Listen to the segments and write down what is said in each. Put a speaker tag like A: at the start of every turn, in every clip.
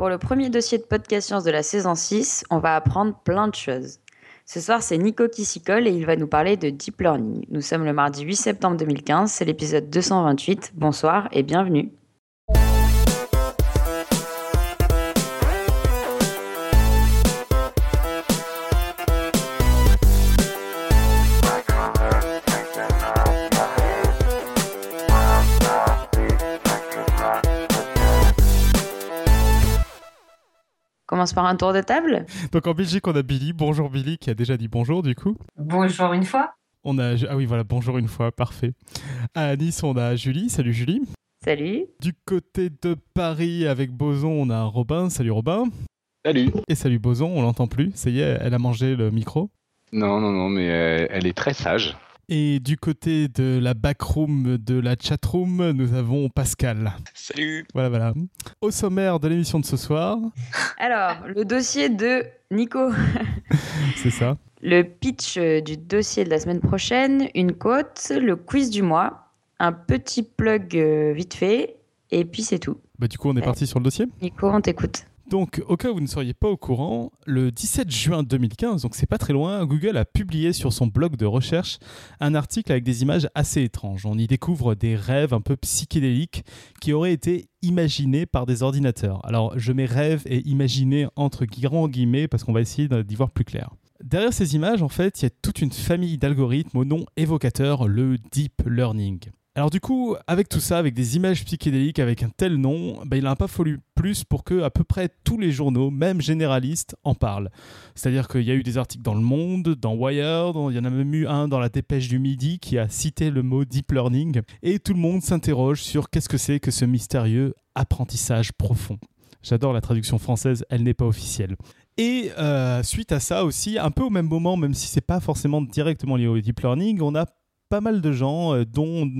A: Pour le premier dossier de podcast science de la saison 6, on va apprendre plein de choses. Ce soir, c'est Nico qui s'y colle et il va nous parler de deep learning. Nous sommes le mardi 8 septembre 2015, c'est l'épisode 228. Bonsoir et bienvenue. Commence par un tour de table.
B: Donc en Belgique, on a Billy. Bonjour Billy, qui a déjà dit bonjour du coup.
C: Bonjour une fois.
B: On a ah oui voilà bonjour une fois parfait. À Nice on a Julie. Salut Julie.
A: Salut.
B: Du côté de Paris avec Boson on a Robin. Salut Robin.
D: Salut.
B: Et salut Boson. On l'entend plus. Ça y est elle a mangé le micro.
D: Non non non mais elle est très sage.
B: Et du côté de la backroom, de la chatroom, nous avons Pascal.
E: Salut.
B: Voilà, voilà. Au sommaire de l'émission de ce soir.
A: Alors, le dossier de Nico.
B: C'est ça.
A: Le pitch du dossier de la semaine prochaine, une côte, le quiz du mois, un petit plug euh, vite fait, et puis c'est tout.
B: Bah, du coup, on est parti sur le dossier.
A: Nico, on t'écoute.
B: Donc, au cas où vous ne seriez pas au courant, le 17 juin 2015, donc c'est pas très loin, Google a publié sur son blog de recherche un article avec des images assez étranges. On y découvre des rêves un peu psychédéliques qui auraient été imaginés par des ordinateurs. Alors, je mets rêve et imaginé entre guillemets parce qu'on va essayer d'y voir plus clair. Derrière ces images, en fait, il y a toute une famille d'algorithmes au nom évocateur, le deep learning. Alors du coup, avec tout ça, avec des images psychédéliques, avec un tel nom, bah, il n'a pas fallu plus pour que à peu près tous les journaux, même généralistes, en parlent. C'est-à-dire qu'il y a eu des articles dans Le Monde, dans Wired, il y en a même eu un dans la Dépêche du Midi qui a cité le mot deep learning, et tout le monde s'interroge sur qu'est-ce que c'est que ce mystérieux apprentissage profond. J'adore la traduction française, elle n'est pas officielle. Et euh, suite à ça aussi, un peu au même moment, même si c'est pas forcément directement lié au deep learning, on a pas mal de gens, euh, dont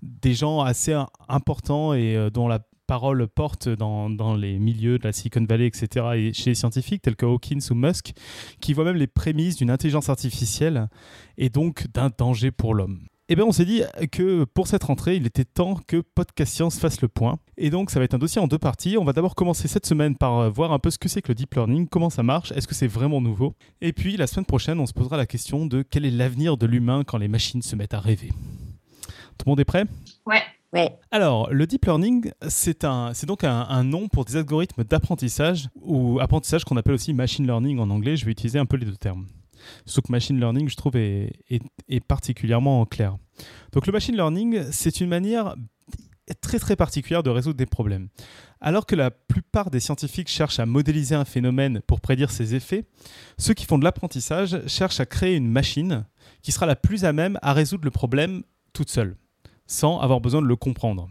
B: des gens assez importants et euh, dont la parole porte dans, dans, les milieux de la Silicon Valley, etc., et chez les scientifiques tels que Hawkins ou Musk, qui voient même les prémices d'une intelligence artificielle et donc d'un danger pour l'homme. Eh bien, on s'est dit que pour cette rentrée, il était temps que Podcast Science fasse le point. Et donc, ça va être un dossier en deux parties. On va d'abord commencer cette semaine par euh, voir un peu ce que c'est que le deep learning, comment ça marche, est-ce que c'est vraiment nouveau? Et puis, la semaine prochaine, on se posera la question de quel est l'avenir de l'humain quand les machines se mettent à rêver. Tout le monde est prêt?
C: Ouais.
A: Ouais.
B: Alors, le deep learning, c'est donc un, un, nom pour des algorithmes d'apprentissage, ou apprentissage qu'on appelle aussi machine learning en anglais. Je vais utiliser un peu les deux termes. Sauf que machine learning, je trouve, est, particulièrement clair. Donc le machine learning, c'est une manière très très particulière de résoudre des problèmes. Alors que la plupart des scientifiques cherchent à modéliser un phénomène pour prédire ses effets, ceux qui font de l'apprentissage cherchent à créer une machine qui sera la plus à même à résoudre le problème toute seule, sans avoir besoin de le comprendre.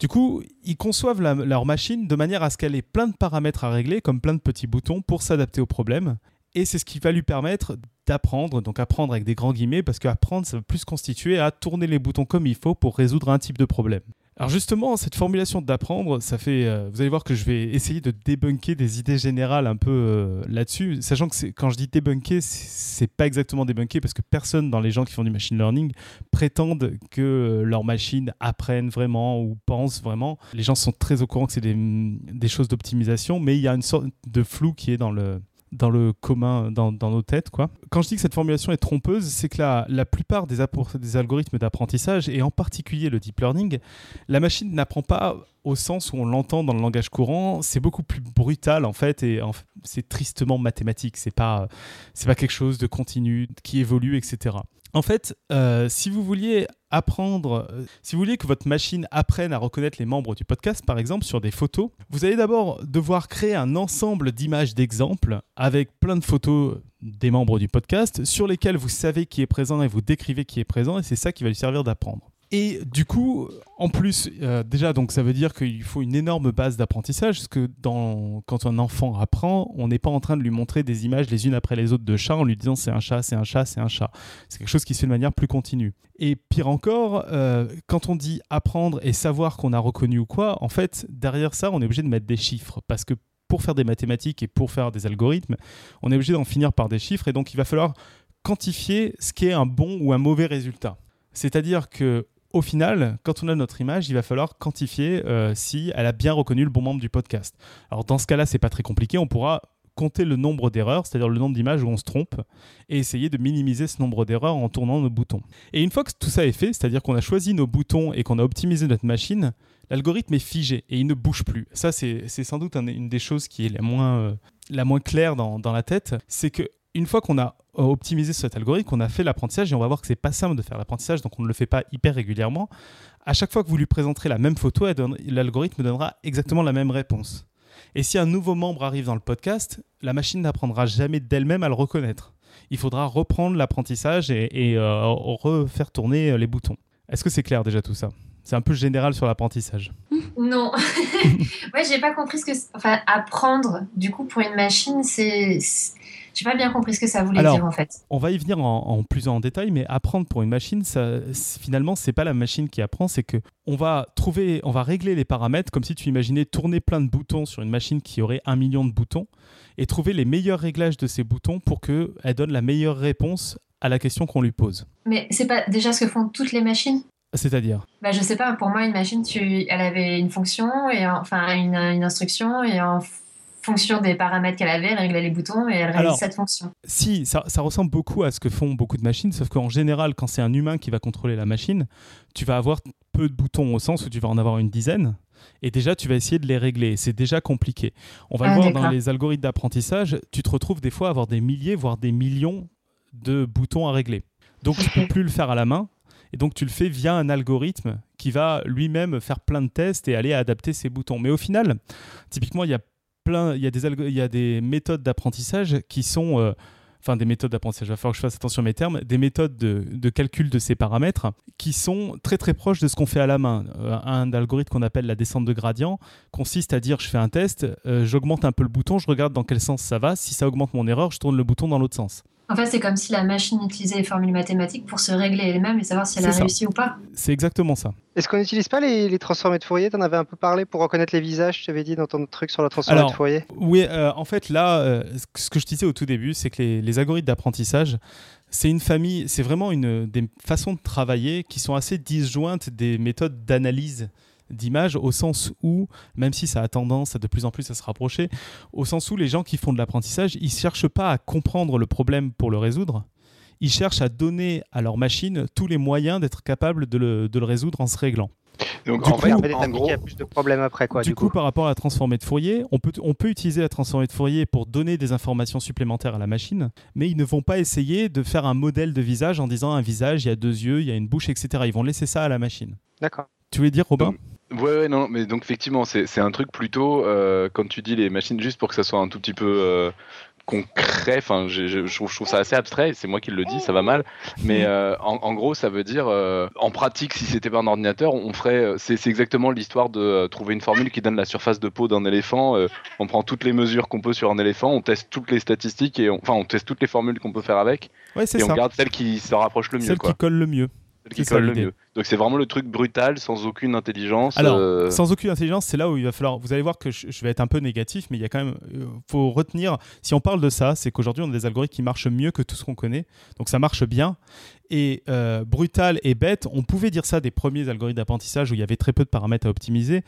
B: Du coup, ils conçoivent leur machine de manière à ce qu'elle ait plein de paramètres à régler, comme plein de petits boutons, pour s'adapter au problème, et c'est ce qui va lui permettre d'apprendre, donc apprendre avec des grands guillemets, parce qu'apprendre, ça va plus constituer à tourner les boutons comme il faut pour résoudre un type de problème. Alors justement, cette formulation d'apprendre, ça fait, euh, vous allez voir que je vais essayer de débunker des idées générales un peu euh, là-dessus, sachant que quand je dis débunker, c'est pas exactement débunker parce que personne dans les gens qui font du machine learning prétendent que euh, leurs machines apprennent vraiment ou pensent vraiment. Les gens sont très au courant que c'est des, des choses d'optimisation, mais il y a une sorte de flou qui est dans le dans le commun, dans, nos têtes. Quoi. Quand je dis que cette formulation est trompeuse, c'est que la, la plupart des, des algorithmes d'apprentissage, et en particulier le deep learning, la machine n'apprend pas au sens où on l'entend dans le langage courant, c'est beaucoup plus brutal en fait, et c'est tristement mathématique. C'est pas, pas quelque chose de continu, qui évolue, etc. En fait, euh, si vous vouliez apprendre, euh, si vous vouliez que votre machine apprenne à reconnaître les membres du podcast, par exemple, sur des photos, vous allez d'abord devoir créer un ensemble d'images d'exemples avec plein de photos des membres du podcast sur lesquelles vous savez qui est présent et vous décrivez qui est présent, et c'est ça qui va lui servir d'apprendre. Et du coup, en plus, euh, déjà, donc ça veut dire qu'il faut une énorme base d'apprentissage, parce que quand un enfant apprend, on n'est pas en train de lui montrer des images les unes après les autres de chats en lui disant c'est un chat, c'est un chat, c'est un chat. C'est quelque chose qui se fait de manière plus continue. Et pire encore, euh, quand on dit apprendre et savoir qu'on a reconnu ou quoi, en fait, derrière ça, on est obligé de mettre des chiffres, parce que pour faire des mathématiques et pour faire des algorithmes, on est obligé d'en finir par des chiffres, et donc il va falloir quantifier ce qui est un bon ou un mauvais résultat. C'est-à-dire que au final, quand on a notre image, il va falloir quantifier euh, si elle a bien reconnu le bon membre du podcast. Alors dans ce cas-là, c'est pas très compliqué. On pourra compter le nombre d'erreurs, c'est-à-dire le nombre d'images où on se trompe, et essayer de minimiser ce nombre d'erreurs en tournant nos boutons. Et une fois que tout ça est fait, c'est-à-dire qu'on a choisi nos boutons et qu'on a optimisé notre machine, l'algorithme est figé et il ne bouge plus. Ça, c'est sans doute une des choses qui est la moins, euh, la moins claire dans, dans la tête, c'est que une fois qu'on a euh, optimisé cet algorithme, qu'on a fait l'apprentissage, et on va voir que c'est pas simple de faire l'apprentissage, donc on ne le fait pas hyper régulièrement, à chaque fois que vous lui présenterez la même photo, l'algorithme donnera exactement la même réponse. Et si un nouveau membre arrive dans le podcast, la machine n'apprendra jamais d'elle-même à le reconnaître. Il faudra reprendre l'apprentissage et, euh, refaire tourner les boutons. Est-ce que c'est clair déjà tout ça? C'est un peu général sur l'apprentissage.
C: Non. ouais, j'ai pas compris ce que. Enfin, apprendre, du coup, pour une machine, c'est j'ai pas bien compris ce que ça voulait dire en fait.
B: On va y venir en, plus en détail, mais apprendre pour une machine, ça, finalement, c'est pas la machine qui apprend, c'est que on va trouver, on va régler les paramètres comme si tu imaginais tourner plein de boutons sur une machine qui aurait un million de boutons et trouver les meilleurs réglages de ces boutons pour qu'elle donne la meilleure réponse à la question qu'on lui pose.
C: Mais c'est pas déjà ce que font toutes les machines?
B: C'est-à-dire?
C: Bah, Je sais pas, pour moi, une machine, tu, elle avait une fonction, et enfin une, une instruction, et en fonction des paramètres qu'elle avait, elle réglait les boutons et elle réalise cette fonction.
B: Si, ça, ressemble beaucoup à ce que font beaucoup de machines, sauf qu'en général, quand c'est un humain qui va contrôler la machine, tu vas avoir peu de boutons au sens où tu vas en avoir une dizaine. Et déjà, tu vas essayer de les régler. C'est déjà compliqué. On va le ah, voir dans les algorithmes d'apprentissage. Tu te retrouves des fois à avoir des milliers, voire des millions de boutons à régler. Donc, tu ne peux plus le faire à la main. Et donc, tu le fais via un algorithme qui va lui-même faire plein de tests et aller adapter ses boutons. Mais au final, typiquement, il y a plein, il y a des, il y a des méthodes d'apprentissage qui sont, euh, enfin des méthodes d'apprentissage, il va falloir que je fasse attention à mes termes, des méthodes de, calcul de ces paramètres qui sont très très proches de ce qu'on fait à la main. Euh, un algorithme qu'on appelle la descente de gradient consiste à dire je fais un test, euh, j'augmente un peu le bouton, je regarde dans quel sens ça va, si ça augmente mon erreur, je tourne le bouton dans l'autre sens.
C: En fait, c'est comme si la machine utilisait les formules mathématiques pour se régler elle-même et savoir si elle a réussi ou pas.
B: C'est exactement ça.
E: Est-ce qu'on n'utilise pas les, transformés de Fourier? Tu en avais un peu parlé pour reconnaître les visages, tu avais dit dans ton truc sur la transformée de Fourier
B: Oui, euh, en fait, là, euh, ce que je disais au tout début, c'est que les, algorithmes d'apprentissage, c'est une famille, c'est vraiment une, des façons de travailler qui sont assez disjointes des méthodes d'analyse d'image au sens où, même si ça a tendance à de plus en plus à se rapprocher, au sens où les gens qui font de l'apprentissage, ils ne cherchent pas à comprendre le problème pour le résoudre, ils cherchent à donner à leur machine tous les moyens d'être capable de le, résoudre en se réglant.
E: Donc, du en coup, il y a plus de problèmes après. Quoi,
B: du, coup, par rapport à la transformée de Fourier, on peut, on peut utiliser la transformée de Fourier pour donner des informations supplémentaires à la machine, mais ils ne vont pas essayer de faire un modèle de visage en disant un visage, il y a deux yeux, il y a une bouche, etc. Ils vont laisser ça à la machine.
E: D'accord.
B: Tu voulais dire, Robin?
D: Ouais, ouais, non, mais donc effectivement, c'est un truc plutôt, euh, quand tu dis les machines, juste pour que ça soit un tout petit peu euh, concret, enfin, je, je, trouve, ça assez abstrait, c'est moi qui le dis, ça va mal, mais euh, en, gros, ça veut dire, en pratique, si c'était pas un ordinateur, on ferait, c'est exactement l'histoire de trouver une formule qui donne la surface de peau d'un éléphant, on prend toutes les mesures qu'on peut sur un éléphant, on teste toutes les statistiques, et enfin, on teste toutes les formules qu'on peut faire avec,
B: et
D: on garde celle qui se rapproche le mieux.
B: Celle qui colle le mieux
D: qui colle le mieux. Donc c'est vraiment le truc brutal, sans aucune intelligence.
B: Alors, euh, sans aucune intelligence, c'est là où il va falloir. Vous allez voir que je, vais être un peu négatif, mais il y a quand même. Euh, faut retenir. Si on parle de ça, c'est qu'aujourd'hui on a des algorithmes qui marchent mieux que tout ce qu'on connaît. Donc ça marche bien. Et euh, brutal et bête, on pouvait dire ça des premiers algorithmes d'apprentissage où il y avait très peu de paramètres à optimiser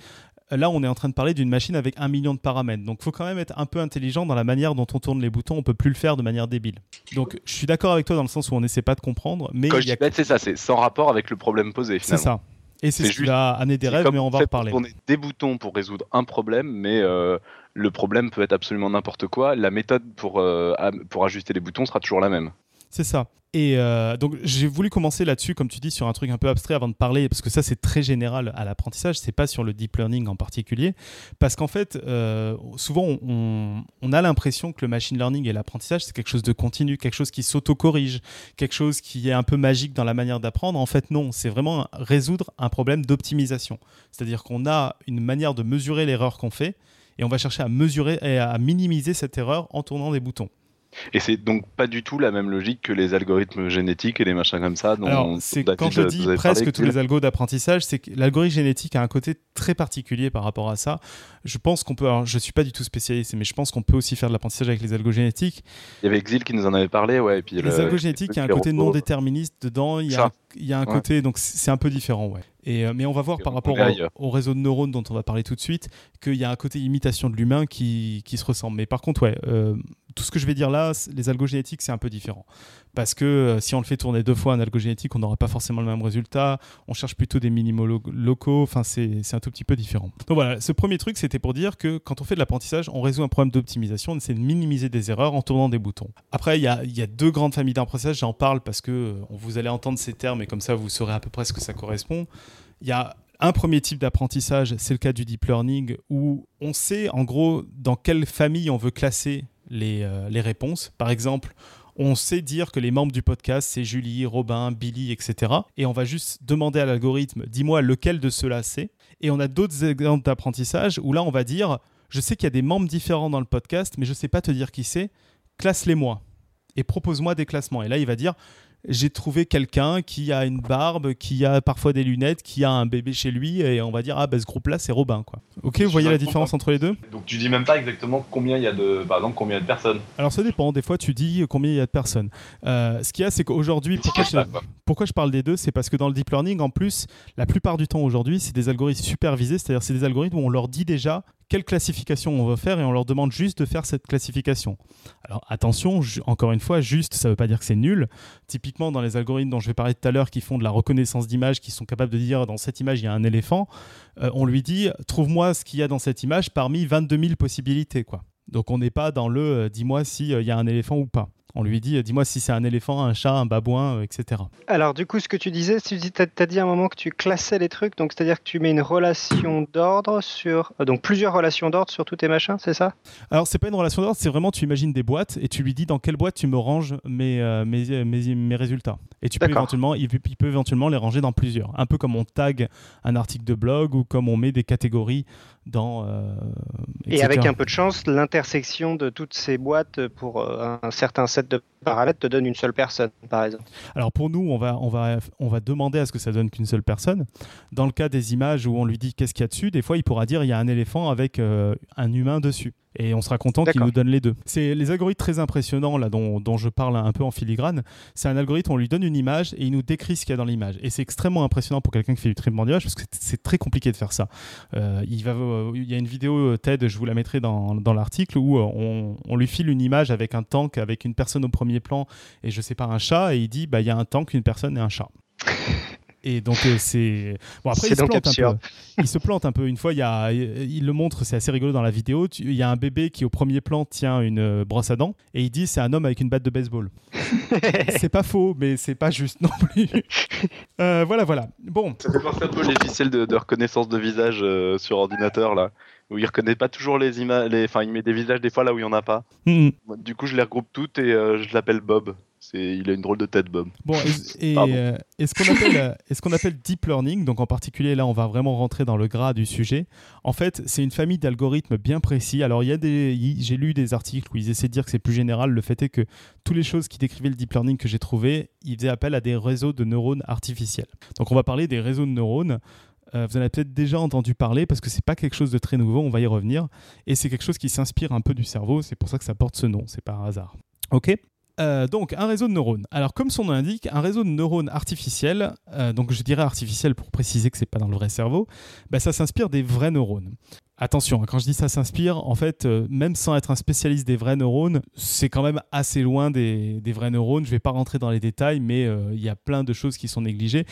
B: là, on est en train de parler d'une machine avec un million de paramètres. Donc, il faut quand même être un peu intelligent dans la manière dont on tourne les boutons. On peut plus le faire de manière débile. Donc, je suis d'accord avec toi dans le sens où on n'essaie pas de comprendre. Mais
D: Quand dis bête, c'est ça, c'est sans rapport avec le problème posé.
B: C'est ça. Et c'est ce qui va amener des rêves, mais on va en reparler.
D: On des boutons pour résoudre un problème, mais euh, le problème peut être absolument n'importe quoi. La méthode pour, euh, pour ajuster les boutons sera toujours la même.
B: C'est ça. Et euh, donc j'ai voulu commencer là-dessus, comme tu dis, sur un truc un peu abstrait avant de parler, parce que ça c'est très général à l'apprentissage, c'est pas sur le deep learning en particulier, parce qu'en fait, euh, souvent on, a l'impression que le machine learning et l'apprentissage c'est quelque chose de continu, quelque chose qui s'auto-corrige, quelque chose qui est un peu magique dans la manière d'apprendre. En fait, non, c'est vraiment résoudre un problème d'optimisation. C'est-à-dire qu'on a une manière de mesurer l'erreur qu'on fait, et on va chercher à mesurer et à minimiser cette erreur en tournant des boutons.
D: Et c'est donc pas du tout la même logique que les algorithmes génétiques et les machins comme ça. Dont,
B: Alors, c'est quand je dis presque tous les algos d'apprentissage, c'est que l'algorithme génétique a un côté très particulier par rapport à ça. Je pense qu'on peut, alors je suis pas du tout spécialiste, mais je pense qu'on peut aussi faire de l'apprentissage avec les algos génétiques.
D: Il y avait Exil qui nous en avait parlé, ouais. Et puis
B: les algos génétiques, il y a un côté non déterministe dedans. Il y a, il y a un côté, donc c'est un peu différent, ouais. Et, euh, mais on va voir par rapport au, réseau de neurones dont on va parler tout de suite qu'il y a un côté imitation de l'humain qui, qui, se ressemble. Mais par contre, ouais, euh, tout ce que je vais dire là, les algogénétiques, c'est un peu différent. Parce que euh, si on le fait tourner deux fois un algogénétique, on n'aura pas forcément le même résultat. On cherche plutôt des minimaux locaux. Enfin, c'est un tout petit peu différent. Donc voilà, ce premier truc, c'était pour dire que quand on fait de l'apprentissage, on résout un problème d'optimisation. On essaie de minimiser des erreurs en tournant des boutons. Après, il y a, y a, deux grandes familles d'apprentissage. J'en parle parce que vous allez entendre ces termes et comme ça, vous saurez à peu près ce que ça correspond. Il y a un premier type d'apprentissage, c'est le cas du deep learning, où on sait en gros dans quelle famille on veut classer les, euh, les réponses. Par exemple, on sait dire que les membres du podcast, c'est Julie, Robin, Billy, etc. Et on va juste demander à l'algorithme, dis-moi lequel de ceux-là c'est. Et on a d'autres exemples d'apprentissage où là, on va dire, je sais qu'il y a des membres différents dans le podcast, mais je ne sais pas te dire qui c'est, classe-les-moi et propose-moi des classements. Et là, il va dire, j'ai trouvé quelqu'un qui a une barbe, qui a parfois des lunettes, qui a un bébé chez lui, et on va dire ah ben ce groupe-là c'est Robin quoi. Ok, vous voyez la différence entre les deux?
D: Donc tu dis même pas exactement combien il y a de, par exemple combien il y a de personnes.
B: Alors ça dépend. Des fois tu dis combien il y a de personnes. Euh, ce qu'il y a c'est qu'aujourd'hui pourquoi, je, pourquoi je parle des deux, c'est parce que dans le deep learning en plus la plupart du temps aujourd'hui c'est des algorithmes supervisés, c'est-à-dire c'est des algorithmes où on leur dit déjà quelle classification on veut faire et on leur demande juste de faire cette classification. Alors attention, encore une fois, juste, ça ne veut pas dire que c'est nul. Typiquement, dans les algorithmes dont je vais parler tout à l'heure, qui font de la reconnaissance d'image, qui sont capables de dire dans cette image il y a un éléphant, euh, on lui dit trouve-moi ce qu'il y a dans cette image parmi 22 000 possibilités. Quoi. Donc on n'est pas dans le euh, dis-moi s'il euh, y a un éléphant ou pas. On lui dit, dis-moi si c'est un éléphant, un chat, un babouin, euh, etc.
E: Alors du coup, ce que tu disais, tu as, dit à un moment que tu classais les trucs, donc c'est-à-dire que tu mets une relation d'ordre sur... Euh, donc plusieurs relations d'ordre sur tous tes machins, c'est ça?
B: Alors c'est pas une relation d'ordre, c'est vraiment tu imagines des boîtes et tu lui dis dans quelle boîte tu me ranges mes, euh, mes, mes, résultats. Et tu peux éventuellement, il peut éventuellement les ranger dans plusieurs. Un peu comme on tag un article de blog ou comme on met des catégories dans...
E: et avec un peu de chance, l'intersection de toutes ces boîtes pour un certain set de paramètres te donne une seule personne, par exemple.
B: Alors pour nous, on va, on va, on va demander à ce que ça donne qu'une seule personne. Dans le cas des images où on lui dit qu'est-ce qu'il y a dessus, des fois il pourra dire il y a un éléphant avec euh, un humain dessus et on sera content qu'il nous donne les deux. C'est les algorithmes très impressionnants là dont, dont, je parle un peu en filigrane. C'est un algorithme, on lui donne une image et il nous décrit ce qu'il y a dans l'image. Et c'est extrêmement impressionnant pour quelqu'un qui fait du traitement d'image parce que c'est très compliqué de faire ça. Euh, il, va, il y a une vidéo euh, TED, je vous la mettrai dans, dans l'article, où euh, on, on, lui file une image avec un tank, avec une personne au premier plan et je sais pas un chat et il dit bah il y a un tank, une personne et un chat. Et donc euh, c'est bon après il se plante un peu. Il se plante un peu. Une fois il y a, il le montre, c'est assez rigolo dans la vidéo. Il y a un bébé qui au premier plan tient une euh, brosse à dents et il dit c'est un homme avec une batte de baseball. c'est pas faux, mais c'est pas juste non plus. Euh, voilà voilà. Bon.
D: Ça fait penser un peu les ficelles de, reconnaissance de visage sur ordinateur là où il reconnaît pas toujours les images, enfin il met des visages des fois là où il y en a pas. Hmm. Du coup, je les regroupe toutes et je l'appelle Bob il a une drôle de tête, Bob.
B: Bon, et, euh, ce qu'on appelle, euh, appelle deep learning, donc en particulier là, on va vraiment rentrer dans le gras du sujet. En fait, c'est une famille d'algorithmes bien précis. Alors, il y a des, j'ai lu des articles où ils essaient de dire que c'est plus général. Le fait est que toutes les choses qui décrivaient le deep learning que j'ai trouvé, ils faisaient appel à des réseaux de neurones artificiels. Donc, on va parler des réseaux de neurones. Euh, vous en avez peut-être déjà entendu parler parce que c'est pas quelque chose de très nouveau, on va y revenir. Et c'est quelque chose qui s'inspire un peu du cerveau, c'est pour ça que ça porte ce nom, c'est par hasard. Ok? Euh, donc un réseau de neurones. Alors comme son nom l'indique, un réseau de neurones artificiels, euh, donc je dirais artificiel pour préciser que c'est pas dans le vrai cerveau, bah, ça s'inspire des vrais neurones. Attention, hein, quand je dis ça s'inspire, en fait, euh, même sans être un spécialiste des vrais neurones, c'est quand même assez loin des, des, vrais neurones. Je vais pas rentrer dans les détails, mais il y a plein de choses qui sont négligées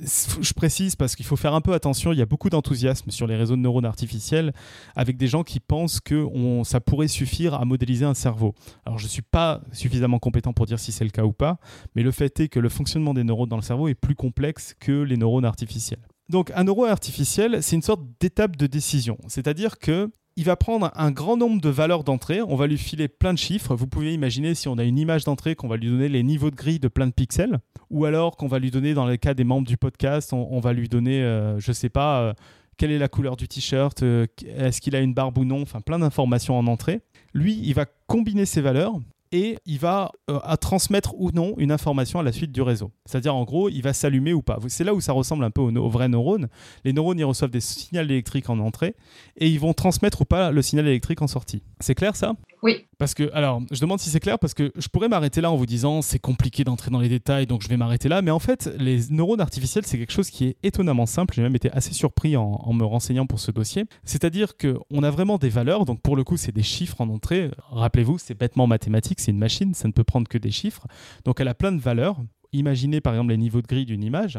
B: je précise parce qu'il faut faire un peu attention, il y a beaucoup d'enthousiasme sur les réseaux de neurones artificiels avec des gens qui pensent que ça pourrait suffire à modéliser un cerveau. Alors je ne suis pas suffisamment compétent pour dire si c'est le cas ou pas, mais le fait est que le fonctionnement des neurones dans le cerveau est plus complexe que les neurones artificiels. Donc un neurone artificiel, c'est une sorte d'étape de décision, c'est-à-dire que il va prendre un grand nombre de valeurs d'entrée, on va lui filer plein de chiffres. Vous pouvez imaginer si on a une image d'entrée qu'on va lui donner les niveaux de grille de plein de pixels, ou alors qu'on va lui donner dans le cas des membres du podcast, on, va lui donner, je euh, je sais pas, euh, quelle est la couleur du t-shirt, euh, est-ce qu'il a une barbe ou non, enfin plein d'informations en entrée. Lui, il va combiner ces valeurs et il va euh, transmettre ou non une information à la suite du réseau. C'est-à-dire en gros, il va s'allumer ou pas. C'est là où ça ressemble un peu aux, aux, vrais neurones. Les neurones, ils reçoivent des signaux électriques en entrée et ils vont transmettre ou pas le signal électrique en sortie. C'est clair ça?
C: Oui.
B: Parce que, alors, je demande si c'est clair parce que je pourrais m'arrêter là en vous disant c'est compliqué d'entrer dans les détails, donc je vais m'arrêter là. Mais en fait, les neurones artificiels, c'est quelque chose qui est étonnamment simple. J'ai même été assez surpris en, me renseignant pour ce dossier. C'est-à-dire qu'on a vraiment des valeurs. Donc pour le coup, c'est des chiffres en entrée. Rappelez-vous, c'est bêtement mathématique, c'est une machine, ça ne peut prendre que des chiffres. Donc elle a plein de valeurs. Imaginez par exemple les niveaux de grille d'une image,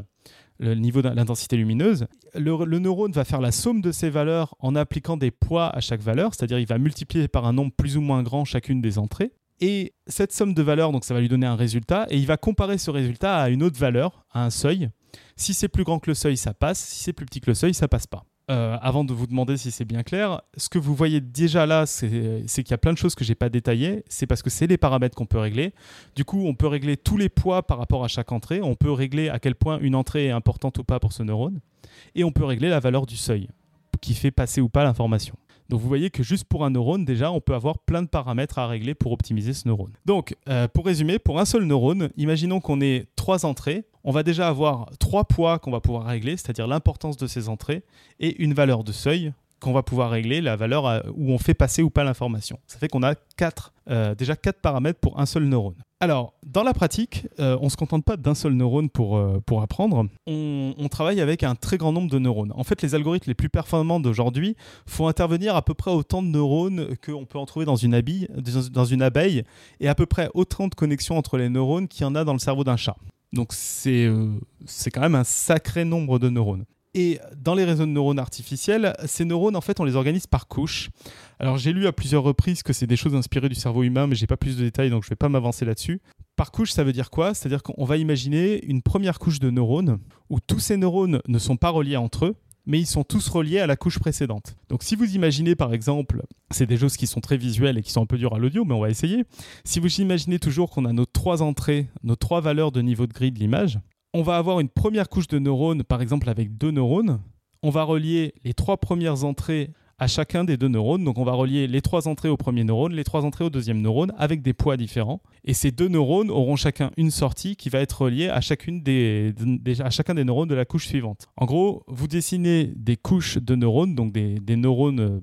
B: le niveau de l'intensité lumineuse. Le, le, neurone va faire la somme de ces valeurs en appliquant des poids à chaque valeur, c'est-à-dire il va multiplier par un nombre plus ou moins grand chacune des entrées. Et cette somme de valeurs, donc ça va lui donner un résultat, et il va comparer ce résultat à une autre valeur, à un seuil. Si c'est plus grand que le seuil, ça passe. Si c'est plus petit que le seuil, ça passe pas. Euh, avant de vous demander si c'est bien clair, ce que vous voyez déjà là, c'est qu'il y a plein de choses que j'ai pas détaillées. C'est parce que c'est les paramètres qu'on peut régler. Du coup, on peut régler tous les poids par rapport à chaque entrée. On peut régler à quel point une entrée est importante ou pas pour ce neurone. Et on peut régler la valeur du seuil qui fait passer ou pas l'information. Donc vous voyez que juste pour un neurone, déjà, on peut avoir plein de paramètres à régler pour optimiser ce neurone. Donc, euh, pour résumer, pour un seul neurone, imaginons qu'on ait entrées. On va déjà avoir trois poids qu'on va pouvoir régler, c'est-à-dire l'importance de ces entrées, et une valeur de seuil qu'on va pouvoir régler, la valeur où on fait passer ou pas l'information. Ça fait qu'on a euh, déjà quatre paramètres pour un seul neurone. Alors, dans la pratique, euh, on ne se contente pas d'un seul neurone pour, euh, pour apprendre. On, travaille avec un très grand nombre de neurones. En fait, les algorithmes les plus performants d'aujourd'hui font intervenir à peu près autant de neurones qu'on peut en trouver dans une, dans une abeille et à peu près autant de connexions entre les neurones qu'il y en a dans le cerveau d'un chat. Donc, c'est euh, quand même un sacré nombre de neurones. Et dans les réseaux de neurones artificiels, ces neurones, en fait, on les organise par couches. Alors, j'ai lu à plusieurs reprises que c'est des choses inspirées du cerveau humain, mais j'ai pas plus de détails, donc je vais pas m'avancer là-dessus. Par couche, ça veut dire quoi? C'est-à-dire qu'on va imaginer une première couche de neurones où tous ces neurones ne sont pas reliés entre eux, mais ils sont tous reliés à la couche précédente. Donc si vous imaginez par exemple, c'est des choses qui sont très visuelles et qui sont un peu dures à l'audio, mais on va essayer. Si vous imaginez toujours qu'on a nos trois entrées, nos trois valeurs de niveau de grille de l'image, on va avoir une première couche de neurones, par exemple avec deux neurones. On va relier les trois premières entrées à chacun des deux neurones. Donc on va relier les trois entrées au premier neurone, les trois entrées au deuxième neurone avec des poids différents. Et ces deux neurones auront chacun une sortie qui va être reliée à, chacune des, à chacun des neurones de la couche suivante. En gros, vous dessinez des couches de neurones, donc des, des neurones